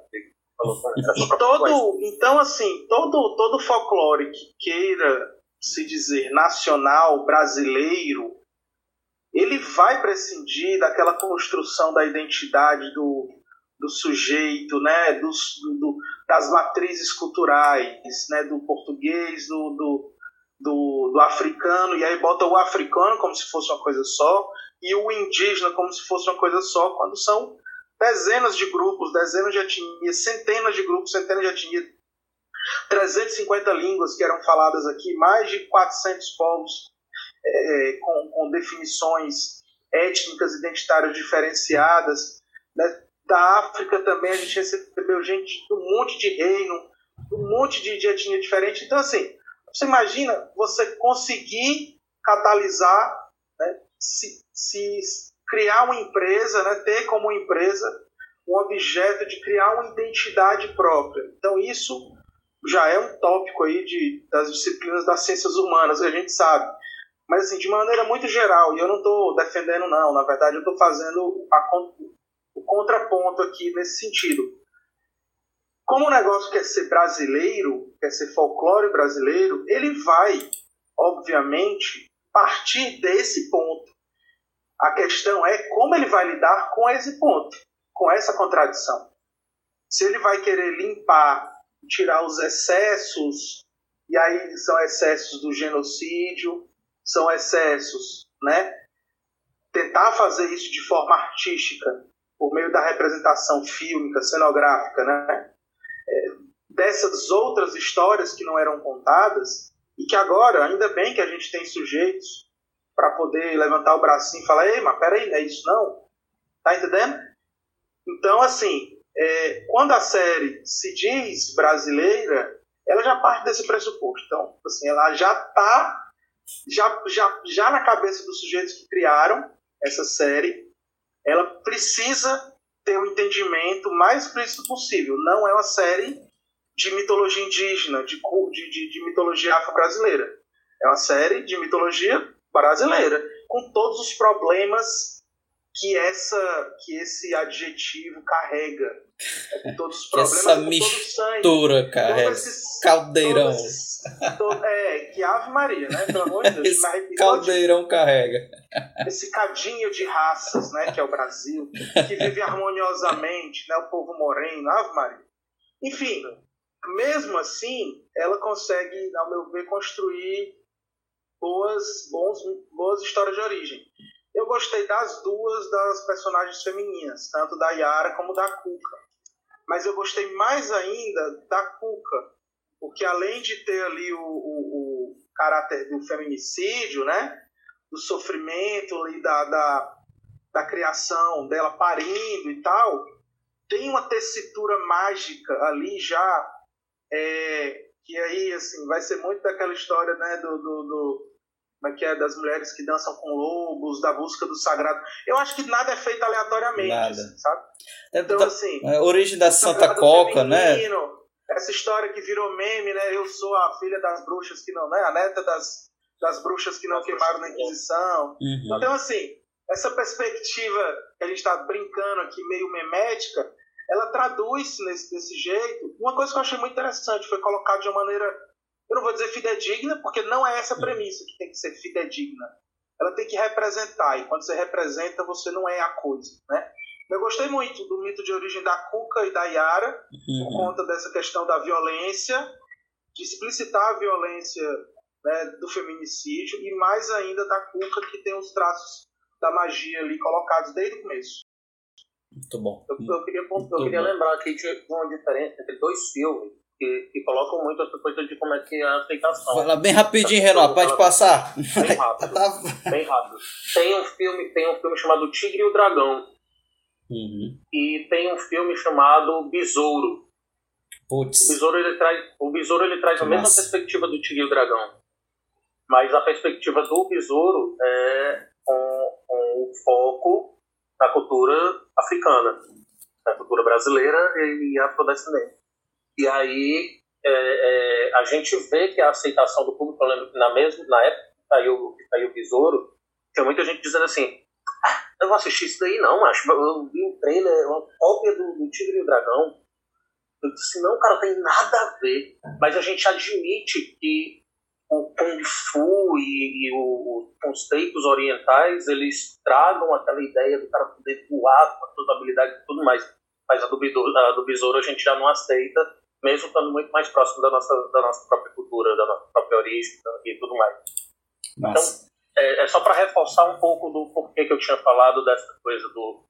E todo, então assim, todo todo folclore que queira se dizer nacional brasileiro, ele vai prescindir daquela construção da identidade do, do sujeito, né, dos, do, das matrizes culturais, né, do português, do, do, do, do africano, e aí bota o africano como se fosse uma coisa só, e o indígena como se fosse uma coisa só, quando são dezenas de grupos, dezenas de etnias, centenas de grupos, centenas de etnias, 350 línguas que eram faladas aqui, mais de 400 povos é, com, com definições étnicas, identitárias diferenciadas. Né? Da África também a gente recebeu gente de um monte de reino, um monte de, de etnia diferente. Então, assim, você imagina você conseguir catalisar, né? se, se criar uma empresa, né? ter como empresa um objeto de criar uma identidade própria. Então, isso já é um tópico aí de, das disciplinas das ciências humanas, a gente sabe. Mas, assim, de maneira muito geral, e eu não estou defendendo, não, na verdade, eu estou fazendo a, o contraponto aqui nesse sentido. Como o negócio quer ser brasileiro, quer ser folclore brasileiro, ele vai, obviamente, partir desse ponto. A questão é como ele vai lidar com esse ponto, com essa contradição. Se ele vai querer limpar, tirar os excessos, e aí são excessos do genocídio, são excessos, né? Tentar fazer isso de forma artística, por meio da representação fílmica, cenográfica, né? É, dessas outras histórias que não eram contadas, e que agora, ainda bem que a gente tem sujeitos para poder levantar o bracinho e falar: ei, mas peraí, não é isso não? Tá entendendo? Então, assim, é, quando a série se diz brasileira, ela já parte desse pressuposto. Então, assim, ela já está já, já, já na cabeça dos sujeitos que criaram essa série, ela precisa ter o um entendimento mais explícito possível. Não é uma série de mitologia indígena, de, de, de mitologia afro-brasileira. É uma série de mitologia brasileira, com todos os problemas que essa que esse adjetivo carrega, é, todos os problemas, essa sangue, mistura, carrega. esses- Caldeirão. esses- é, que Ave Maria, né? Pelo amor de Deus, Esse arrepio caldeirão carrega. esse cadinho de raças, né, que é o Brasil, que vive harmoniosamente, né, o povo moreno, Ave Maria. Enfim, mesmo assim, ela consegue, ao meu ver, construir boas, bons, boas histórias de origem. Eu gostei das duas das personagens femininas, tanto da Yara como da Cuca. Mas eu gostei mais ainda da Cuca, porque além de ter ali o, o, o caráter do feminicídio, né, do sofrimento ali da, da, da criação dela parindo e tal, tem uma tessitura mágica ali já, é, que aí assim, vai ser muito daquela história né, do, do, do como é que é, das mulheres que dançam com lobos, da busca do sagrado. Eu acho que nada é feito aleatoriamente, Nada. assim, sabe? É, Então, da- assim, a origem da Santa Coca, né? feminino, É essa história que virou meme, né? Eu sou a filha das bruxas que não, né? A neta das, das bruxas que não queimaram na Inquisição. Uhum. Então, assim, essa perspectiva que a gente está brincando aqui, meio memética, ela traduz nesse, desse jeito. Uma coisa que eu achei muito interessante foi colocado de uma maneira, eu não vou dizer fidedigna, porque não é essa premissa que tem que ser fidedigna. Ela tem que representar, e quando você representa, você não é a coisa, né? Eu gostei muito do mito de origem da Cuca e da Yara, por Uhum. conta dessa questão da violência, de explicitar a violência né, do feminicídio, e mais ainda da Cuca, que tem os traços da magia ali colocados desde o começo. Muito bom. Eu, eu queria, eu queria lembrar que tinha uma diferença entre dois filmes que, que colocam muito essa coisa de como é que é a aceitação. Fala bem rapidinho, Renato, pode passar. Bem rápido. Tá- Bem rápido. Tem um filme, tem um filme chamado Tigre e o Dragão. Uhum. E tem um filme chamado Besouro. O Putz. Besouro ele traz, o Besouro ele traz a mesma perspectiva do Tigre e o Dragão. Mas a perspectiva do Besouro é com, com o foco na cultura africana, na cultura brasileira e afrodescendente. E aí é, é, a gente vê que a aceitação do público, na, mesma, na época que saiu o Besouro, tinha muita gente dizendo assim, "Ah, eu vou assistir isso daí não, macho, eu vi um trailer, uma cópia do, do Tigre e o Dragão, eu disse, não, cara, tem nada a ver. Mas a gente admite que o Kung Fu e, e o- os conceitos orientais, eles tragam aquela ideia do cara poder voar com as suas habilidades e tudo mais. Mas a do, a do besouro a gente já não aceita, mesmo estando muito mais próximo da nossa, da nossa própria cultura, da nossa própria origem e tudo mais. Massa. É, é só para reforçar um pouco do porquê que eu tinha falado dessa coisa do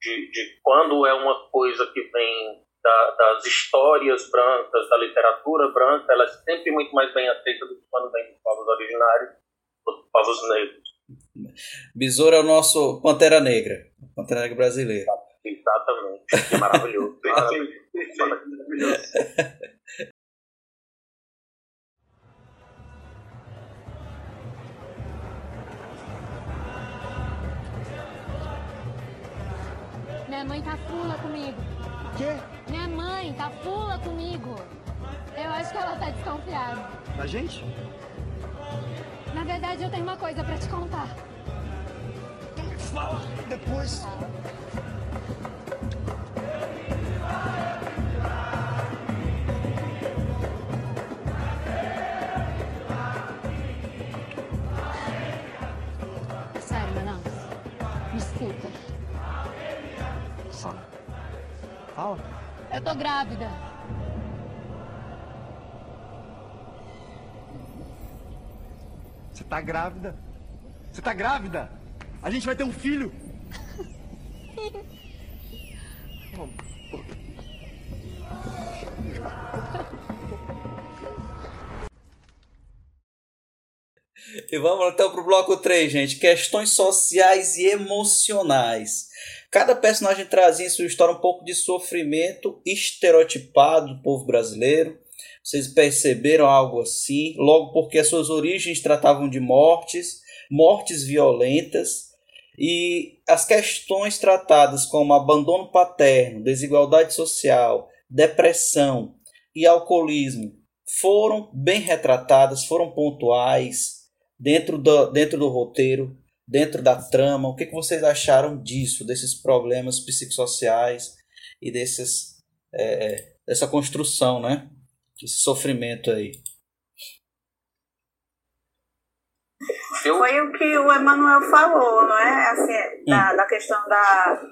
de, de quando é uma coisa que vem da- das histórias brancas, da literatura branca, ela é sempre muito mais bem aceita do que quando vem dos povos originários, dos povos negros. Besouro é o nosso Pantera Negra. Pantera Negra brasileiro. Exatamente. Que maravilhoso. Perfeito, perfeito, maravilhoso. Minha mãe tá fula comigo. Quê? Minha mãe tá fula comigo. Eu acho que ela tá desconfiada. Da gente? Na verdade, eu tenho uma coisa pra te contar. Fala depois. Fala. Eu tô grávida. Você tá grávida? Você tá grávida? A gente vai ter um filho. E vamos então pro bloco 3, gente. Questões sociais e emocionais. Cada personagem trazia em sua história um pouco de sofrimento estereotipado do povo brasileiro. Vocês perceberam algo assim? Logo porque as suas origens tratavam de mortes, mortes violentas, e as questões tratadas como abandono paterno, desigualdade social, depressão e alcoolismo foram bem retratadas, foram pontuais dentro do, dentro do roteiro, dentro da trama. O que, que vocês acharam disso, desses problemas psicossociais e desses, é, dessa construção, né? Esse sofrimento aí. Eu, Foi o que o Emanuel falou, não é? Assim, da, da questão da,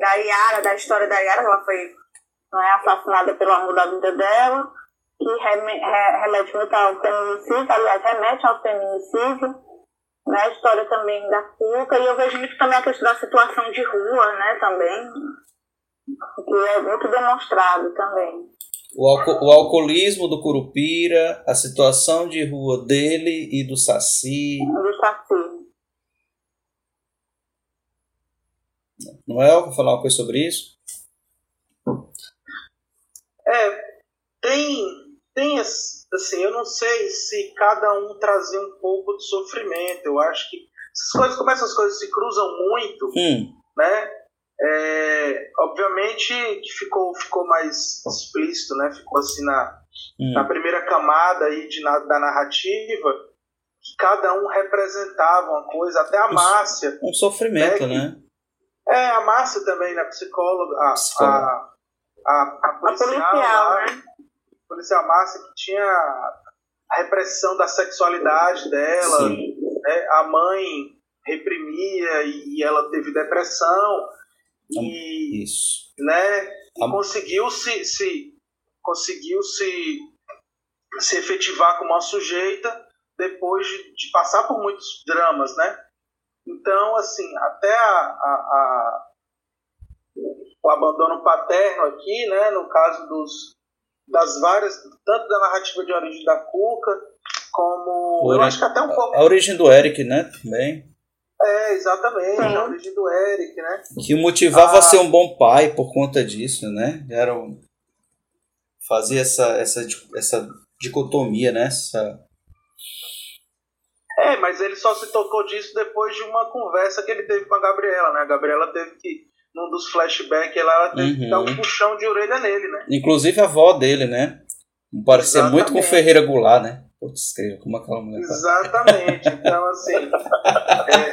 da Yara, da história da Yara, ela foi não é, assassinada pelo amor da vida dela, que reme, re, remete muito ao feminicídio, aliás, remete ao feminicídio, né? A história também da Cuca, e eu vejo muito também a questão da situação de rua, né, também, que é muito demonstrado também. O, alco o alcoolismo do Curupira, a situação de rua dele e do Saci. Do Saci. Noel, quer falar uma coisa sobre isso? É, tem, tem assim, eu não sei se cada um trazia um pouco de sofrimento. Eu acho que essas coisas, como essas coisas se cruzam muito, Hum, né? É, obviamente que ficou, ficou mais explícito, né? Ficou assim na, Hum. na primeira camada aí de, na- da narrativa, que cada um representava uma coisa, até a Márcia. Um sofrimento, né? É, a Márcia também, né? Psicóloga, a, Psicóloga. a, a, a policial, policial, lá, né? Policial Márcia, que tinha a repressão da sexualidade dela, né? a mãe reprimia e, ela teve depressão e, Isso. né, e conseguiu se, se conseguiu se, se efetivar como uma sujeita depois de, de passar por muitos dramas, né? Então, assim, até a, a- a- o abandono paterno aqui, né, no caso dos, das várias, tanto da narrativa de origem da Cuca, como eu Ori- acho que até um pouco A origem do Eric, né? Também. é exatamente Sim. a origem do Eric, né? Que o motivava Ah. a ser um bom pai por conta disso, né? Era um... Fazia essa, essa, essa dicotomia, né? Essa... É, mas ele só se tocou disso depois de uma conversa que ele teve com a Gabriela, né? A Gabriela teve que, num dos flashbacks, ela, ela que Uhum. dar um puxão de orelha nele, né? Inclusive a avó dele, né? Parecia muito com. Ferreira Goulart, né? Putz, que- como aquela mulher fala. Exatamente. Então, assim. é...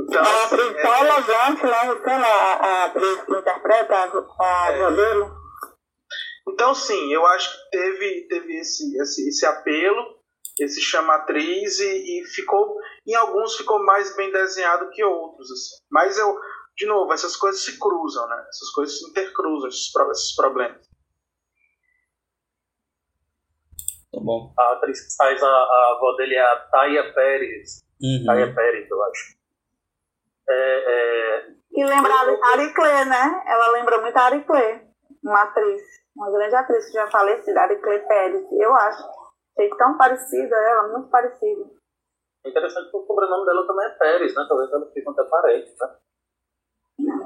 Então, A assim, atriz tão elegante, né? Luciana, a, a atriz que interpreta a, a É. modelo. Então, sim, eu acho que teve, teve esse, esse, esse apelo, esse chamatriz, e, e ficou, em alguns ficou mais bem desenhado que outros. Assim. Mas eu, de novo, essas coisas se cruzam, né? Essas coisas se intercruzam, esses, esses problemas. Tá bom. A atriz que faz a, a avó dele é a Taya Pérez. Uhum. Taya Pérez, eu acho. É, é, Que lembra a Ari Clé, né? Ela lembra muito a Ari Clé, uma atriz, uma grande atriz que já falecida, Ari Clé Pérez, eu acho. Achei tão parecida ela, muito parecida. interessante que o sobrenome dela também é Pérez, né? Talvez ela fique até parente, né?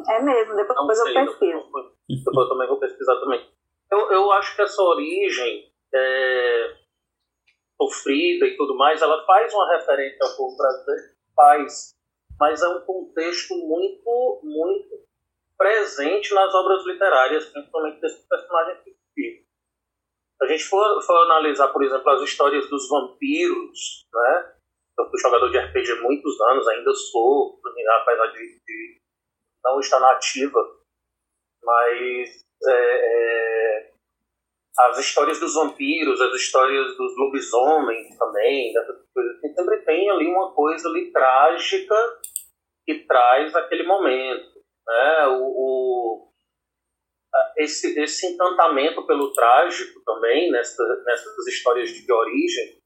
É mesmo, depois, depois eu sei, pesquiso. depois, depois eu também vou pesquisar também. Eu, eu acho que essa origem é, sofrida e tudo mais, ela faz uma referência ao povo brasileiro, faz, mas é um contexto muito, muito presente nas obras literárias, principalmente desse personagem fictício. A gente for, for analisar, por exemplo, as histórias dos vampiros, né? Eu fui jogador de RPG há muitos anos, ainda sou, apesar de, de não estar na ativa, mas é, é, as histórias dos vampiros, as histórias dos lobisomens também, assim, sempre tem ali uma coisa ali trágica que traz aquele momento. Né? O, o- esse, esse encantamento pelo trágico também, nessa, nessas histórias de origem,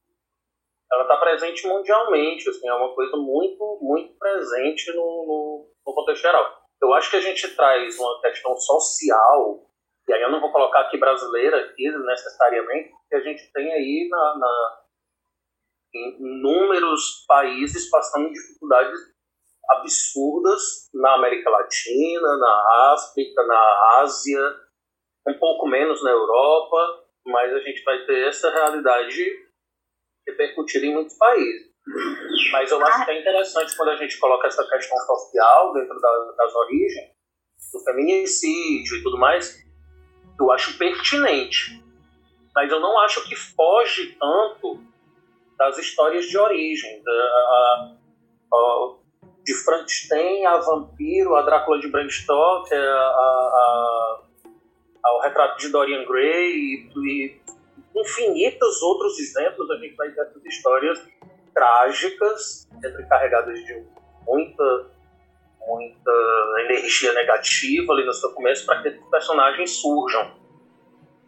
ela está presente mundialmente, assim, é uma coisa muito, muito presente no, no, no contexto geral. Eu acho que a gente traz uma questão social, e aí eu não vou colocar aqui brasileira aqui necessariamente, porque a gente tem aí na, na, em inúmeros países passando dificuldades absurdas na América Latina, na África, na Ásia, um pouco menos na Europa, mas a gente vai ter essa realidade repercutida em muitos países. Mas eu acho que é interessante quando a gente coloca essa questão social dentro da- das origens, do feminicídio e tudo mais, eu acho pertinente. Mas eu não acho que foge tanto das histórias de origem. Da, a- a- de Frankenstein a Vampiro, a Drácula de Bram Stoker, a, a- ao retrato de Dorian Gray e, e infinitos outros exemplos a gente vai ter essas histórias trágicas, sempre carregadas de muita, muita energia negativa ali no seu começo para que esses personagens surjam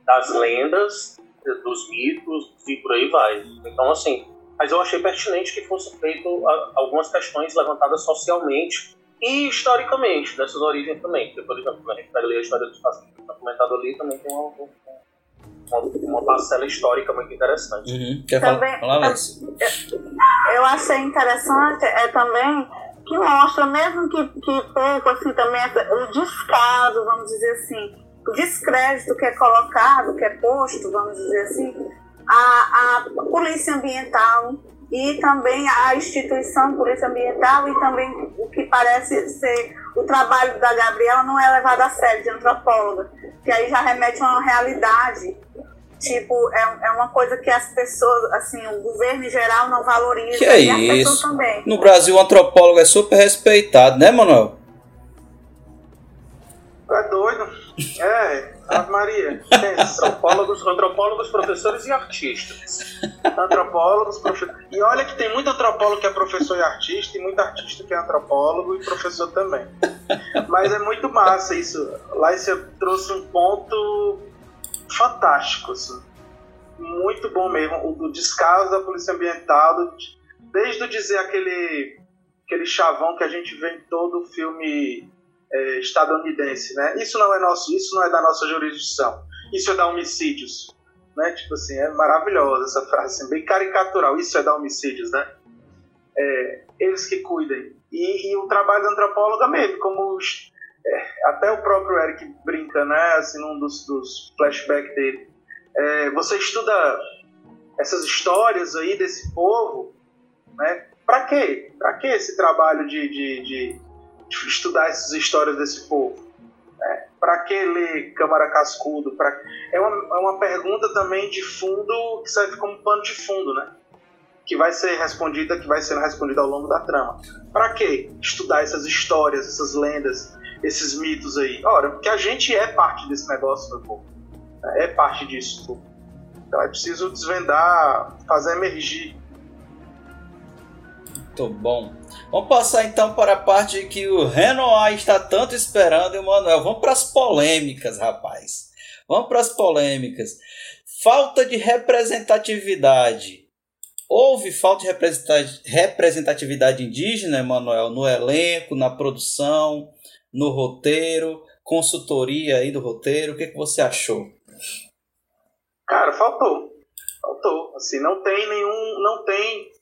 das lendas, dos mitos e por aí vai. Então, assim, mas eu achei pertinente que fosse feito algumas questões levantadas socialmente e historicamente, dessas origens também. Porque, por exemplo, quando a gente pega ali a história dos pacientes que está comentado ali, também tem uma, uma, uma parcela histórica muito interessante. Uhum. Quer falar, Também- falar Alex? Eu achei interessante é também que mostra, mesmo que, que pouco, assim, também o descaso, vamos dizer assim, o descrédito que é colocado, que é posto, vamos dizer assim, a, a polícia ambiental, e também a instituição Polícia Ambiental e também o que parece ser o trabalho da Gabriela não é levado a sério de antropóloga, que aí já remete a uma realidade tipo, é, é uma coisa que as pessoas, assim, o governo em geral não valoriza. Que é e isso? Também. No Brasil, o antropólogo é super respeitado, né, Manuel? É doido. É, Ave Maria. Tem antropólogos, antropólogos, professores e artistas. Antropólogos, professores. E olha que tem muito antropólogo que é professor e artista, e muito artista que é antropólogo e professor também. Mas é muito massa isso. Lá você trouxe um ponto fantástico, assim. Muito bom mesmo. O descaso da polícia ambiental, desde o dizer aquele, aquele chavão que a gente vê em todo filme é, estadunidense, né? Isso não é nosso, isso não é da nossa jurisdição. Isso é da homicídios, né? Tipo assim, é maravilhosa essa frase, assim, bem caricatural. Isso é da homicídios, né? É, eles que cuidem. E, e, o trabalho da antropóloga mesmo, como os, é, até o próprio Eric brinca, né? Assim, num dos, dos flashbacks dele. É, você estuda essas histórias aí desse povo, né? Para quê? Para que esse trabalho de, de, de estudar essas histórias desse povo? Né? Para que ler Câmara Cascudo? Pra... É, uma, é uma pergunta também de fundo que serve como pano de fundo, né? Que vai ser respondida, que vai sendo respondida ao longo da trama. Para que estudar essas histórias, essas lendas, esses mitos aí? Ora, porque a gente é parte desse negócio, meu povo. É parte disso. Então é preciso desvendar, fazer emergir. Muito bom. Vamos passar então para a parte que o Renoir está tanto esperando, Emanuel. Vamos para as polêmicas, rapaz. Vamos para as polêmicas. Falta de representatividade. Houve falta de representatividade indígena, Emanuel, no elenco, na produção, no roteiro, consultoria aí do roteiro. O que, que você achou? Cara, faltou. Faltou. Assim, não tem nenhum. Não tem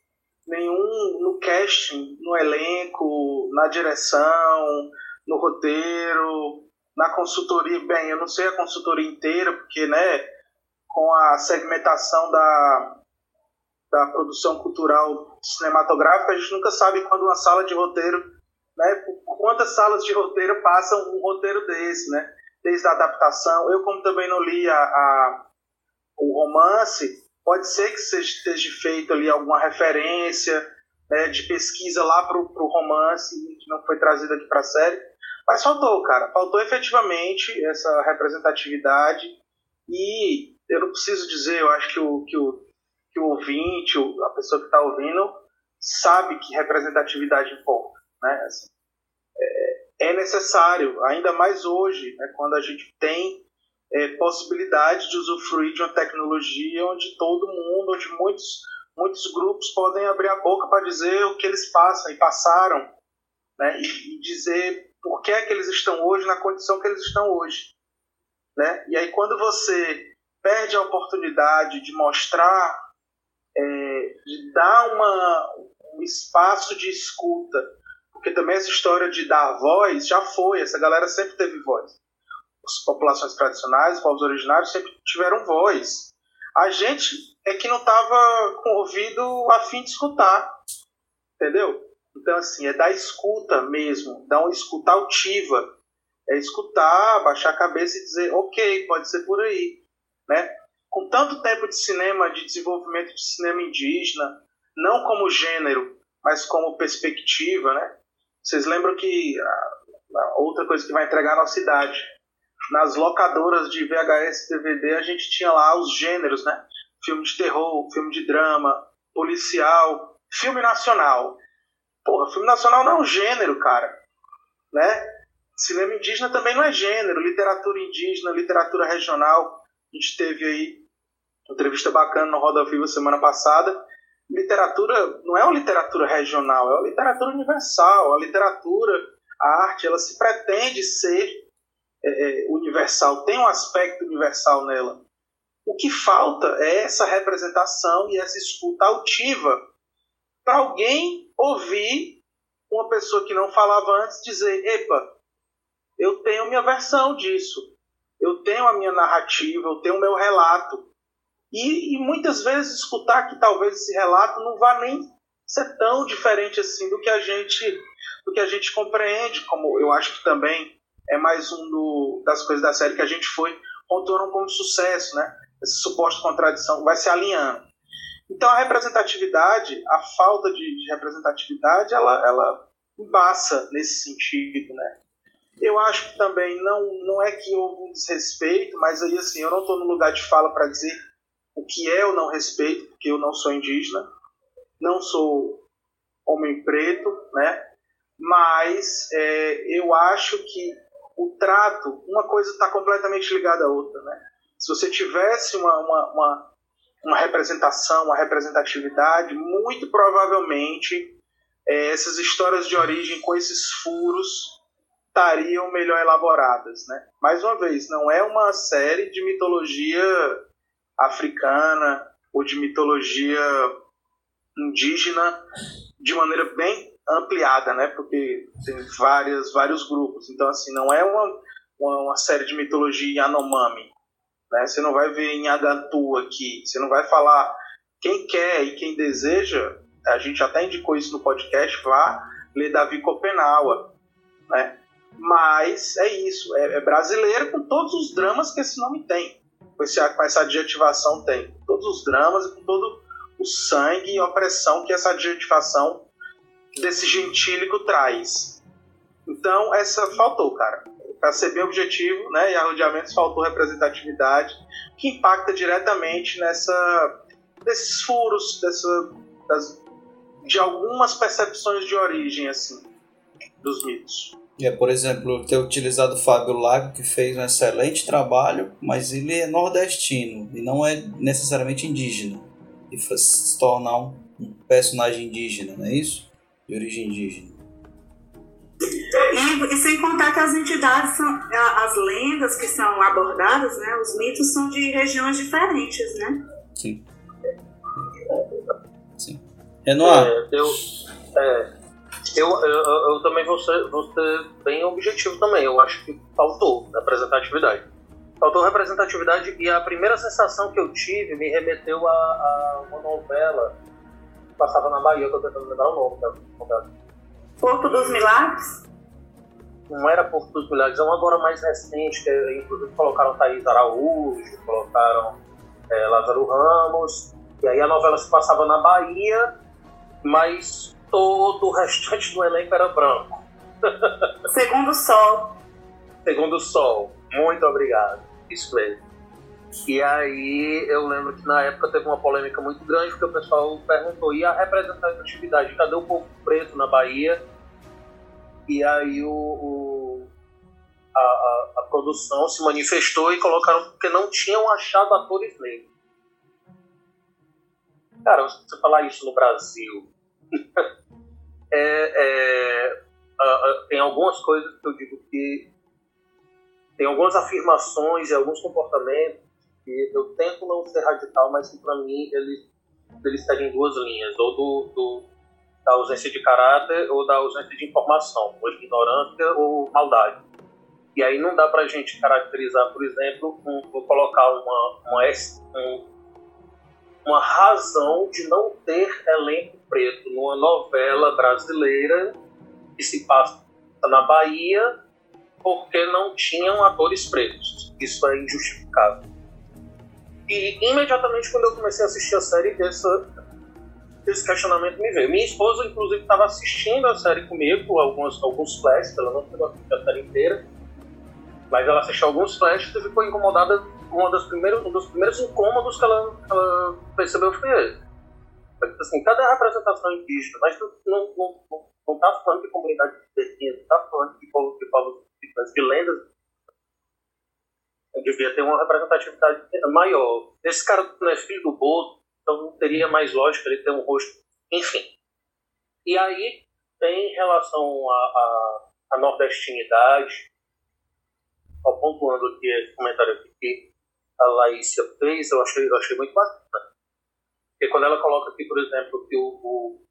nenhum no casting, no elenco, na direção, no roteiro, na consultoria. Bem, eu não sei a consultoria inteira, porque, né, com a segmentação da, da produção cultural cinematográfica, a gente nunca sabe quando uma sala de roteiro, né, quantas salas de roteiro passam um roteiro desse, né, desde a adaptação. Eu, como também não li a, a o romance, Pode ser que seja, esteja feito ali alguma referência né, de pesquisa lá para o romance, que não foi trazido aqui para a série. Mas faltou, cara. Faltou efetivamente essa representatividade. E eu não preciso dizer, eu acho que o, que o, que o ouvinte, a pessoa que está ouvindo, sabe que representatividade importa. Né? Assim, é, é necessário, ainda mais hoje, né, quando a gente tem é, possibilidade de usufruir de uma tecnologia onde todo mundo, onde muitos, muitos grupos podem abrir a boca para dizer o que eles passam e passaram, né? e, e dizer por que é que eles estão hoje na condição que eles estão hoje. Né? E aí quando você perde a oportunidade de mostrar, é, de dar uma, um espaço de escuta, porque também essa história de dar voz já foi, essa galera sempre teve voz as populações tradicionais, os povos originários sempre tiveram voz. A gente é que não estava com o ouvido a fim de escutar, entendeu? Então, assim, é da escuta mesmo, dar uma escuta altiva. É escutar, baixar a cabeça e dizer, ok, pode ser por aí, né? Com tanto tempo de cinema, de desenvolvimento de cinema indígena, não como gênero, mas como perspectiva, né? Vocês lembram que a, a outra coisa que vai entregar a nossa idade, nas locadoras de VHS DVD a gente tinha lá os gêneros, né? Filme de terror, filme de drama, policial, filme nacional. Porra, filme nacional não é um gênero, cara. Né? Cinema indígena também não é gênero. Literatura indígena, literatura regional. A gente teve aí uma entrevista bacana no Roda Viva semana passada. Literatura não é uma literatura regional, é uma literatura universal. A literatura, a arte, ela se pretende ser é, é, universal, tem um aspecto universal nela. O que falta é essa representação e essa escuta altiva para alguém ouvir uma pessoa que não falava antes dizer: epa, eu tenho minha versão disso, eu tenho a minha narrativa, eu tenho o meu relato. E, e muitas vezes escutar que talvez esse relato não vá nem ser tão diferente assim do que a gente do que a gente compreende, como eu acho que também é mais um do, das coisas da série que a gente foi pontuando como sucesso, né? Essa suposta contradição vai se alinhando. Então a representatividade, a falta de, de representatividade, ela, ela embaça nesse sentido, né? Eu acho que também não, não é que houve um desrespeito, mas aí assim, eu não estou no lugar de fala para dizer o que é ou não respeito, porque eu não sou indígena, não sou homem preto, né? Mas é, eu acho que o trato, uma coisa está completamente ligada à outra, né? Se você tivesse uma, uma, uma, uma representação, uma representatividade, muito provavelmente é, essas histórias de origem com esses furos estariam melhor elaboradas, né? Mais uma vez, não é uma série de mitologia africana ou de mitologia indígena de maneira bem ampliada, né? Porque tem várias, vários grupos. Então, assim, não é uma, uma, uma série de mitologia Yanomami. Né? Você não vai ver em Agantu aqui. Você não vai falar quem quer e quem deseja. A gente até indicou isso no podcast. Vá ler Davi Copenaua, né? Mas é isso, é, é, brasileiro com todos os dramas que esse nome tem, com, esse, com essa adjetivação tem. Todos os dramas e com todo o sangue e opressão que essa adjetivação desse gentílico traz. Então, essa faltou, cara. Para ser bem objetivo, né, e arrodeamentos faltou representatividade, que impacta diretamente nessa desses furos, dessa, das, de algumas percepções de origem, assim, dos mitos. É, por exemplo, ter utilizado o Fábio Lago, que fez um excelente trabalho, mas ele é nordestino e não é necessariamente indígena. E se tornar um, personagem indígena, não é isso? De origem indígena. E, e, sem contar que as entidades são, as lendas que são abordadas, né, os mitos são de regiões diferentes, né? Sim. Sim. Renoir. É, eu, é, eu, eu, eu, também vou ser, vou ser bem objetivo também. Eu acho que faltou representatividade. Faltou representatividade e a primeira sensação que eu tive me remeteu a, a uma novela passava na Bahia, eu tô tentando lembrar o nome da novela. Porto dos Milagres? Não era Porto dos Milagres, é uma agora mais recente, que inclusive colocaram Thaís Araújo, colocaram é, Lázaro Ramos, e aí a novela se passava na Bahia, mas todo o restante do elenco era branco. Segundo Sol. Segundo Sol. Muito obrigado. Isso mesmo. E aí eu lembro que na época teve uma polêmica muito grande porque o pessoal perguntou e a representatividade, cadê o povo preto na Bahia? E aí o, o a, a, a, produção se manifestou e colocaram porque não tinham achado atores negros. Cara, você falar isso no Brasil, é, é, tem algumas coisas que eu digo que tem algumas afirmações e alguns comportamentos eu tento não ser radical, mas que para mim eles, eles seguem duas linhas, ou do, do, da ausência de caráter ou da ausência de informação, ou ignorância ou maldade. E aí não dá para a gente caracterizar, por exemplo, um, um colocar uma, uma, um, uma razão de não ter elenco preto numa novela brasileira que se passa na Bahia porque não tinham atores pretos. Isso é injustificável. E imediatamente quando eu comecei a assistir a série, essa, esse questionamento me veio. Minha esposa, inclusive, estava assistindo a série comigo, alguns, alguns flashes, ela não chegou a a série inteira, mas ela assistiu alguns flashes e ficou incomodada uma das primeiras, um dos primeiros incômodos que ela, ela percebeu foi esse. Assim, cadê a representação indígena? Mas não, não, não, não tá falando de comunidade de não tá falando de povos de, de, de lendas. Devia ter uma representatividade maior. Esse cara não é filho do Boto, então não teria mais lógica ele ter um rosto. Enfim. E aí, em relação à nordestinidade, ao pontuando aqui esse comentário aqui, que a Laícia fez, eu achei, eu achei muito bacana. Porque quando ela coloca aqui, por exemplo, que o, o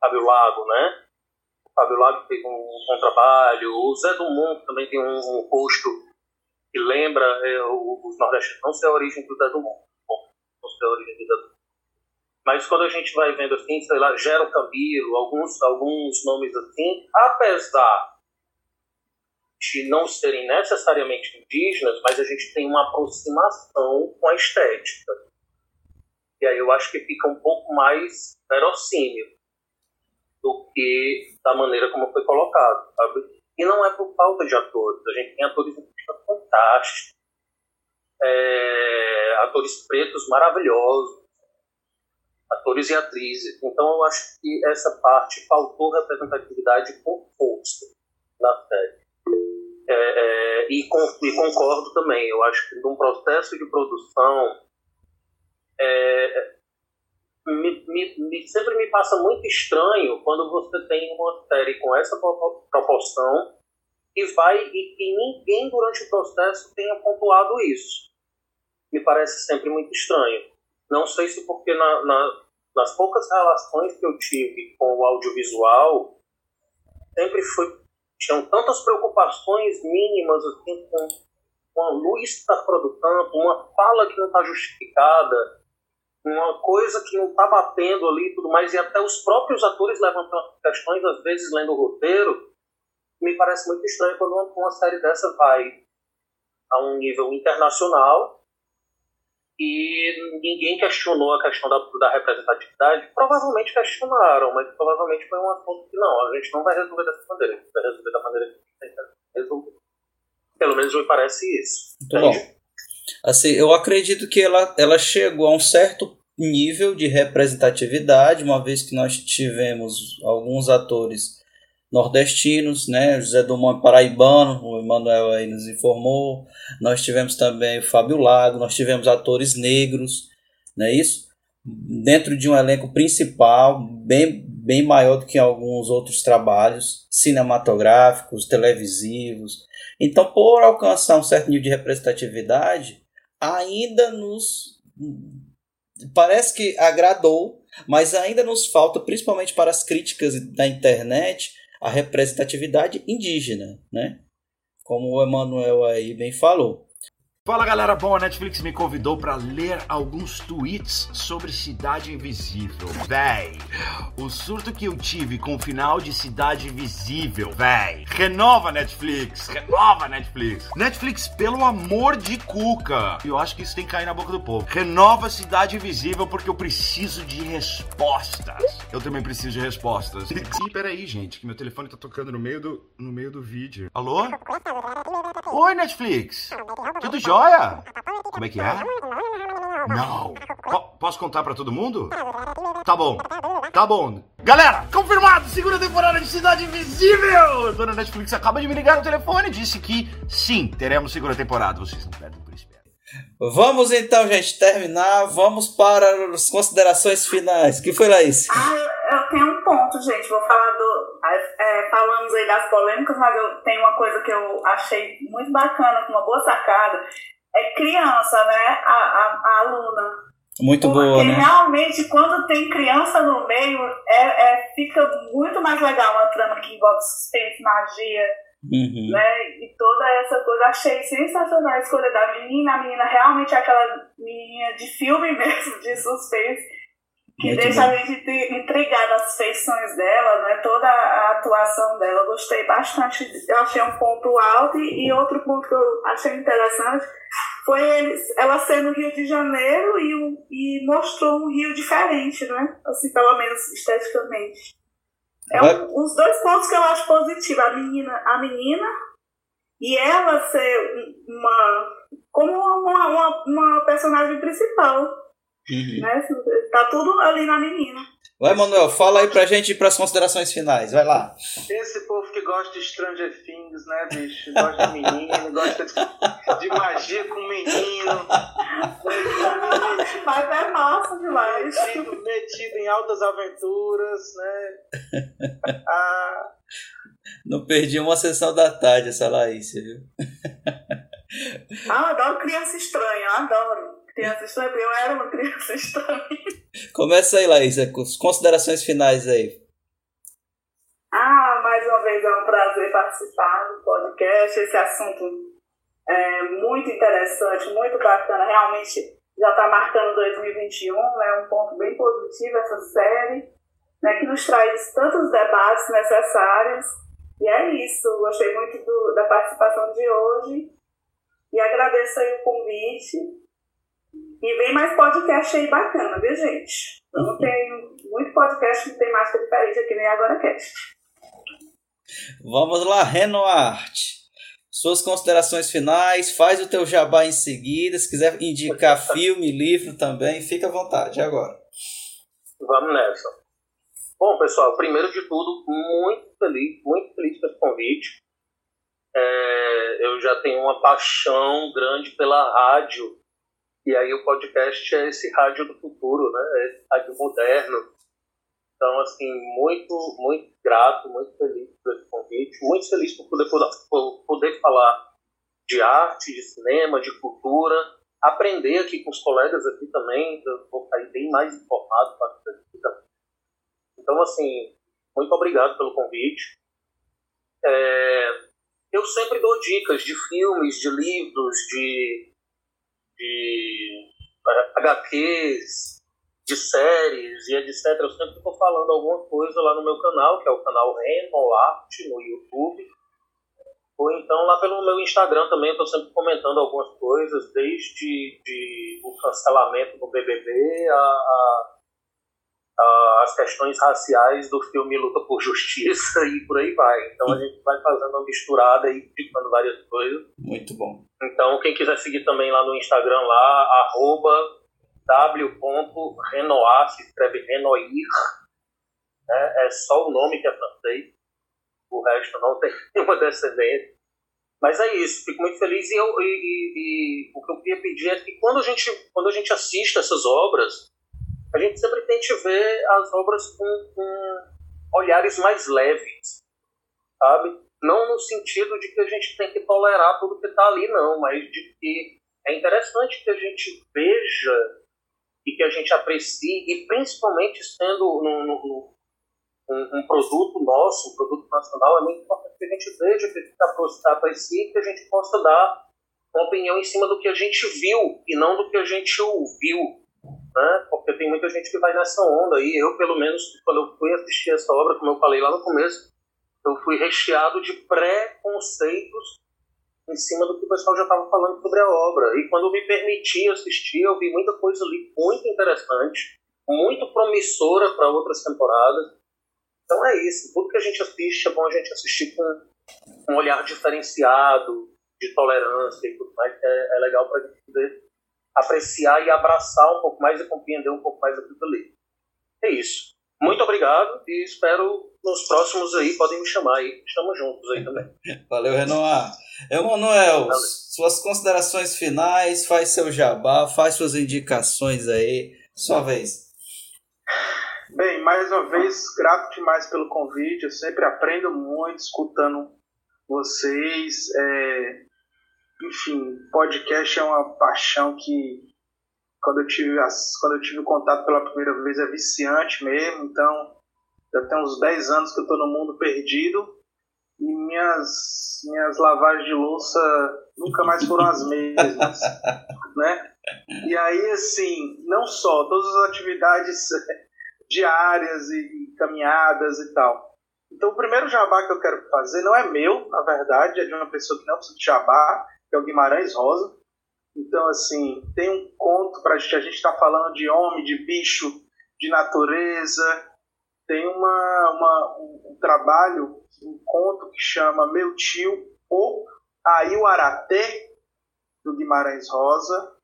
Fábio Lago, né? O Fábio Lago fez um, um trabalho, o Zé Mundo também tem um, um rosto que lembra é, os nordestinos, não sei a origem do Zé do Mundo. mostra a origem dos atores. Mas quando a gente vai vendo assim, sei lá, Gero Camilo, alguns, alguns nomes assim, apesar de não serem necessariamente indígenas, mas a gente tem uma aproximação com a estética. E aí eu acho que fica um pouco mais verossímil do que da maneira como foi colocado, sabe? E não é por falta de atores. A gente tem atores fantásticos, é, atores pretos maravilhosos, atores e atrizes. Então eu acho que essa parte faltou representatividade com força na série. É, é, e, com, e, concordo também, eu acho que num processo de produção é, me, me, me, sempre me passa muito estranho quando você tem uma série com essa proporção e vai e que ninguém durante o processo tenha pontuado isso. Me parece sempre muito estranho. Não sei se porque na, na, nas poucas relações que eu tive com o audiovisual sempre foi tinham tantas preocupações mínimas assim com uma luz que está produzindo, uma fala que não está justificada, uma coisa que não está batendo ali e tudo mais, e até os próprios atores levantam questões, às vezes lendo o roteiro, me parece muito estranho quando uma, uma série dessa vai a um nível internacional e ninguém questionou a questão da, da representatividade. Provavelmente questionaram, mas provavelmente foi um assunto que não, a gente não vai resolver dessa maneira, a gente vai resolver da maneira que a gente tem que resolver. Pelo menos me parece isso. Muito bom. Assim, eu acredito que ela, ela chegou a um certo nível de representatividade, uma vez que nós tivemos alguns atores nordestinos, né? José Dumont paraibano, o Emanuel aí nos informou. Nós tivemos também o Fábio Lago, nós tivemos atores negros, não é isso? Dentro de um elenco principal, bem, bem maior do que alguns outros trabalhos cinematográficos, televisivos. Então, por alcançar um certo nível de representatividade, ainda nos parece que agradou, mas ainda nos falta, principalmente para as críticas da internet, a representatividade indígena, né? Como o Emanuel aí bem falou. Fala galera, bom, a Netflix me convidou para ler alguns tweets sobre Cidade Invisível. Véi, o surto que eu tive com o final de Cidade Invisível, véi. Renova Netflix, renova Netflix. Netflix, pelo amor de cuca. Eu acho que isso tem que cair na boca do povo. Renova Cidade Invisível porque eu preciso de respostas. Eu também preciso de respostas. Ih, peraí, gente, que meu telefone tá tocando no meio do, no meio do vídeo. Alô? Oi, Netflix. Tudo jóia? Joia? Como é que é? Não. P posso contar para todo mundo? Tá bom. Tá bom. Galera, confirmado! Segunda temporada de Cidade Invisível! A dona Netflix acaba de me ligar no telefone e disse que sim, teremos segunda temporada. Vocês não perdem por isso. Vamos então, gente, terminar. Vamos para as considerações finais. que foi, Laís? Ah, eu tenho um ponto, gente. Vou falar do. É, falamos aí das polêmicas, mas eu tenho uma coisa que eu achei muito bacana, com uma boa sacada. É criança, né? A, a, a aluna. Muito Porque boa, né? realmente, quando tem criança no meio, é, é, fica muito mais legal uma trama que envolve suspense, magia Uhum. né? E toda essa coisa, achei sensacional a escolha da menina. A menina realmente é aquela menina de filme mesmo, de suspense, Muito deixa bom. a gente intrigada nas feições dela, né? Toda a atuação dela, gostei bastante. Eu achei um ponto alto e, e outro ponto que eu achei interessante foi eles, ela ser no Rio de Janeiro e, um- e mostrou um Rio diferente, né? Assim, pelo menos esteticamente. É um, uns dois pontos que eu acho positivo. A menina, a menina e ela ser um- uma como uma, uma, uma personagem principal. Uhum. Né? Tá tudo ali na menina. Vai, Manuel, fala aí pra gente ir pras considerações finais. Vai lá. Esse povo que gosta de Stranger Things, né, bicho? Gosta de menino, gosta de, de magia com menino. Mas é massa demais. Metido, metido em altas aventuras, né? Ah, Não perdi uma sessão da tarde essa Laís, viu? Ah, eu adoro criança estranha, eu adoro. Criança estranha, eu era uma criança estranha. Começa aí, Laís, com as considerações finais aí. Ah, mais uma vez é um prazer participar do podcast. Esse assunto é muito interessante, muito bacana. Realmente já está marcando 2021, é né, um ponto bem positivo essa série, né, que nos traz tantos debates necessários. E é isso, gostei muito do, da participação de hoje e agradeço aí o convite. E vem mais podcast aí bacana, viu, gente? Não tem muito podcast que tem mais diferente aqui nem Agora Cast. Vamos lá, Renoart. Suas considerações finais, faz o teu jabá em seguida. Se quiser indicar filme, livro também, fica à vontade agora. Vamos nessa. Bom, pessoal, primeiro de tudo, muito feliz, muito feliz esse convite. É, eu já tenho uma paixão grande pela rádio. E aí o podcast é esse rádio do futuro, né? É esse rádio moderno. Então, assim, muito, muito grato, muito feliz por esse convite, muito feliz por poder, por poder falar de arte, de cinema, de cultura, aprender aqui com os colegas aqui também, eu vou sair bem mais informado para também. Então, assim, muito obrigado pelo convite. É, eu sempre dou dicas de filmes, de livros, de, de HQs, de séries e etc. Eu sempre estou falando alguma coisa lá no meu canal, que é o canal Renolart no YouTube. Ou então lá pelo meu Instagram também, estou sempre comentando algumas coisas, desde de, o cancelamento do BBB a, a, a, as questões raciais do filme Luta por Justiça e por aí vai. Então a gente vai fazendo uma misturada e ficando várias coisas. Muito bom. Então quem quiser seguir também lá no Instagram, lá, arroba W.Renoir, se escreve Renoir, né? é só o nome que é francês, o resto não tem nenhuma descendência. Mas é isso, fico muito feliz e, eu, e, e, e, o que eu queria pedir é que quando a gente, quando a gente assiste essas obras, a gente sempre tente ver as obras com, com olhares mais leves, sabe? Não no sentido de que a gente tem que tolerar tudo que está ali, não, mas de que é interessante que a gente veja e que a gente aprecie, e principalmente sendo no, no, um, um, produto nosso, um produto nacional, é muito importante que a gente veja, que a gente aprecie e que a gente possa dar uma opinião em cima do que a gente viu e não do que a gente ouviu. Né? Porque tem muita gente que vai nessa onda aí. Eu, pelo menos, quando eu fui assistir essa obra, como eu falei lá no começo, eu fui recheado de pré-conceitos em cima do que o pessoal já estava falando sobre a obra. E quando eu me permiti assistir, eu vi muita coisa ali muito interessante, muito promissora para outras temporadas. Então é isso. Tudo que a gente assiste é bom a gente assistir com um olhar diferenciado, de tolerância e tudo mais. É, é legal para a gente poder apreciar e abraçar um pouco mais e compreender um pouco mais aquilo ali. É isso. Muito obrigado e espero nos próximos aí, podem me chamar aí. Estamos juntos aí também. Valeu, Renoir. Emanuel, suas considerações finais, faz seu jabá, faz suas indicações aí. Sua vez. Bem, mais uma vez, grato demais pelo convite. Eu sempre aprendo muito escutando vocês. É... Enfim, podcast é uma paixão que quando eu tive as, quando eu tive contato pela primeira vez é viciante mesmo, então já tem uns 10 anos que eu estou no mundo perdido e minhas minhas lavagens de louça nunca mais foram as mesmas, né? E aí assim, não só todas as atividades diárias e caminhadas e tal. Então o primeiro jabá que eu quero fazer não é meu, na verdade, é de uma pessoa que não precisa de jabá, que é o Guimarães Rosa então, assim, tem um conto para a gente. A gente está falando de homem, de bicho, de natureza. Tem uma, uma, um, trabalho, um conto que chama Meu Tio, ou Aiuaraté, do Guimarães Rosa,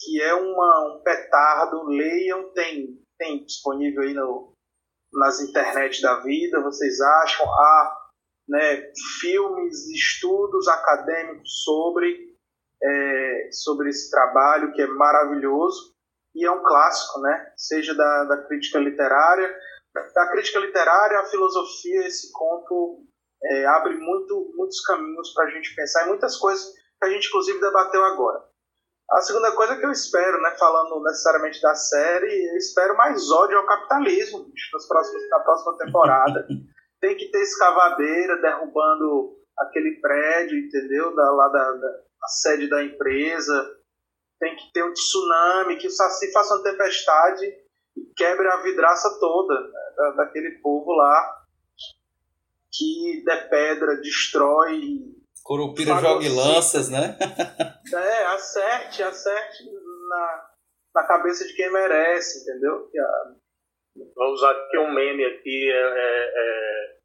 que é uma, um petardo. Leiam, tem, tem disponível aí no, nas internet da vida, vocês acham. Há né, filmes, estudos acadêmicos sobre é, sobre esse trabalho que é maravilhoso e é um clássico, né? Seja da, da crítica literária, da crítica literária, a filosofia, esse conto é, abre muito, muitos caminhos para a gente pensar em muitas coisas que a gente inclusive debateu agora. A segunda coisa que eu espero, né, falando necessariamente da série, eu espero mais ódio ao capitalismo nas próximas, na próxima temporada. Tem que ter escavadeira derrubando aquele prédio, entendeu? Da, lá da, da a sede da empresa. tem que ter um tsunami, que o Saci faça uma tempestade e quebre a vidraça toda né, da, daquele povo lá que der pedra, destrói. Curupira jogue lanças, né? é, acerte, acerte na, na cabeça de quem merece, entendeu? Que a... Vou usar aqui um meme aqui, é, é, é...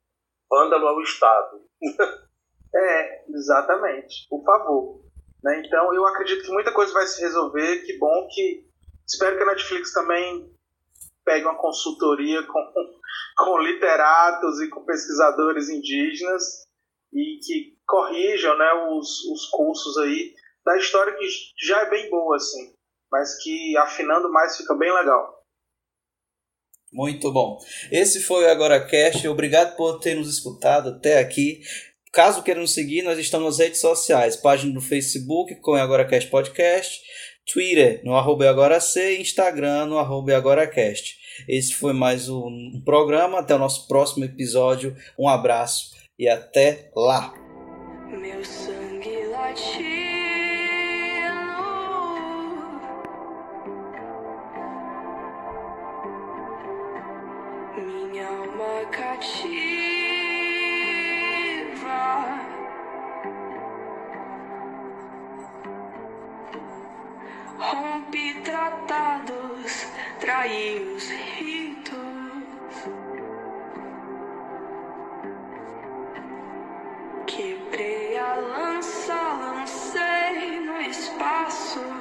Vândalo ao Estado. é, exatamente. Por favor. Né? Então, eu acredito que muita coisa vai se resolver. Que bom que. Espero que a Netflix também pegue uma consultoria com, com literatos e com pesquisadores indígenas e que corrijam né, os, os cursos aí da história que já é bem boa, assim, mas que afinando mais fica bem legal. Muito bom. Esse foi o Agora Cast. Obrigado por ter nos escutado até aqui. Caso queira nos seguir, nós estamos nas redes sociais, página no Facebook com AgoraCast Podcast, Twitter no arroba AgoraC e Instagram no arroba AgoraCast. Esse foi mais um programa, até o nosso próximo episódio. Um abraço e até lá! Meu sangue Shiva. Rompe tratados, trai os ritos, quebrei a lança, lancei no espaço.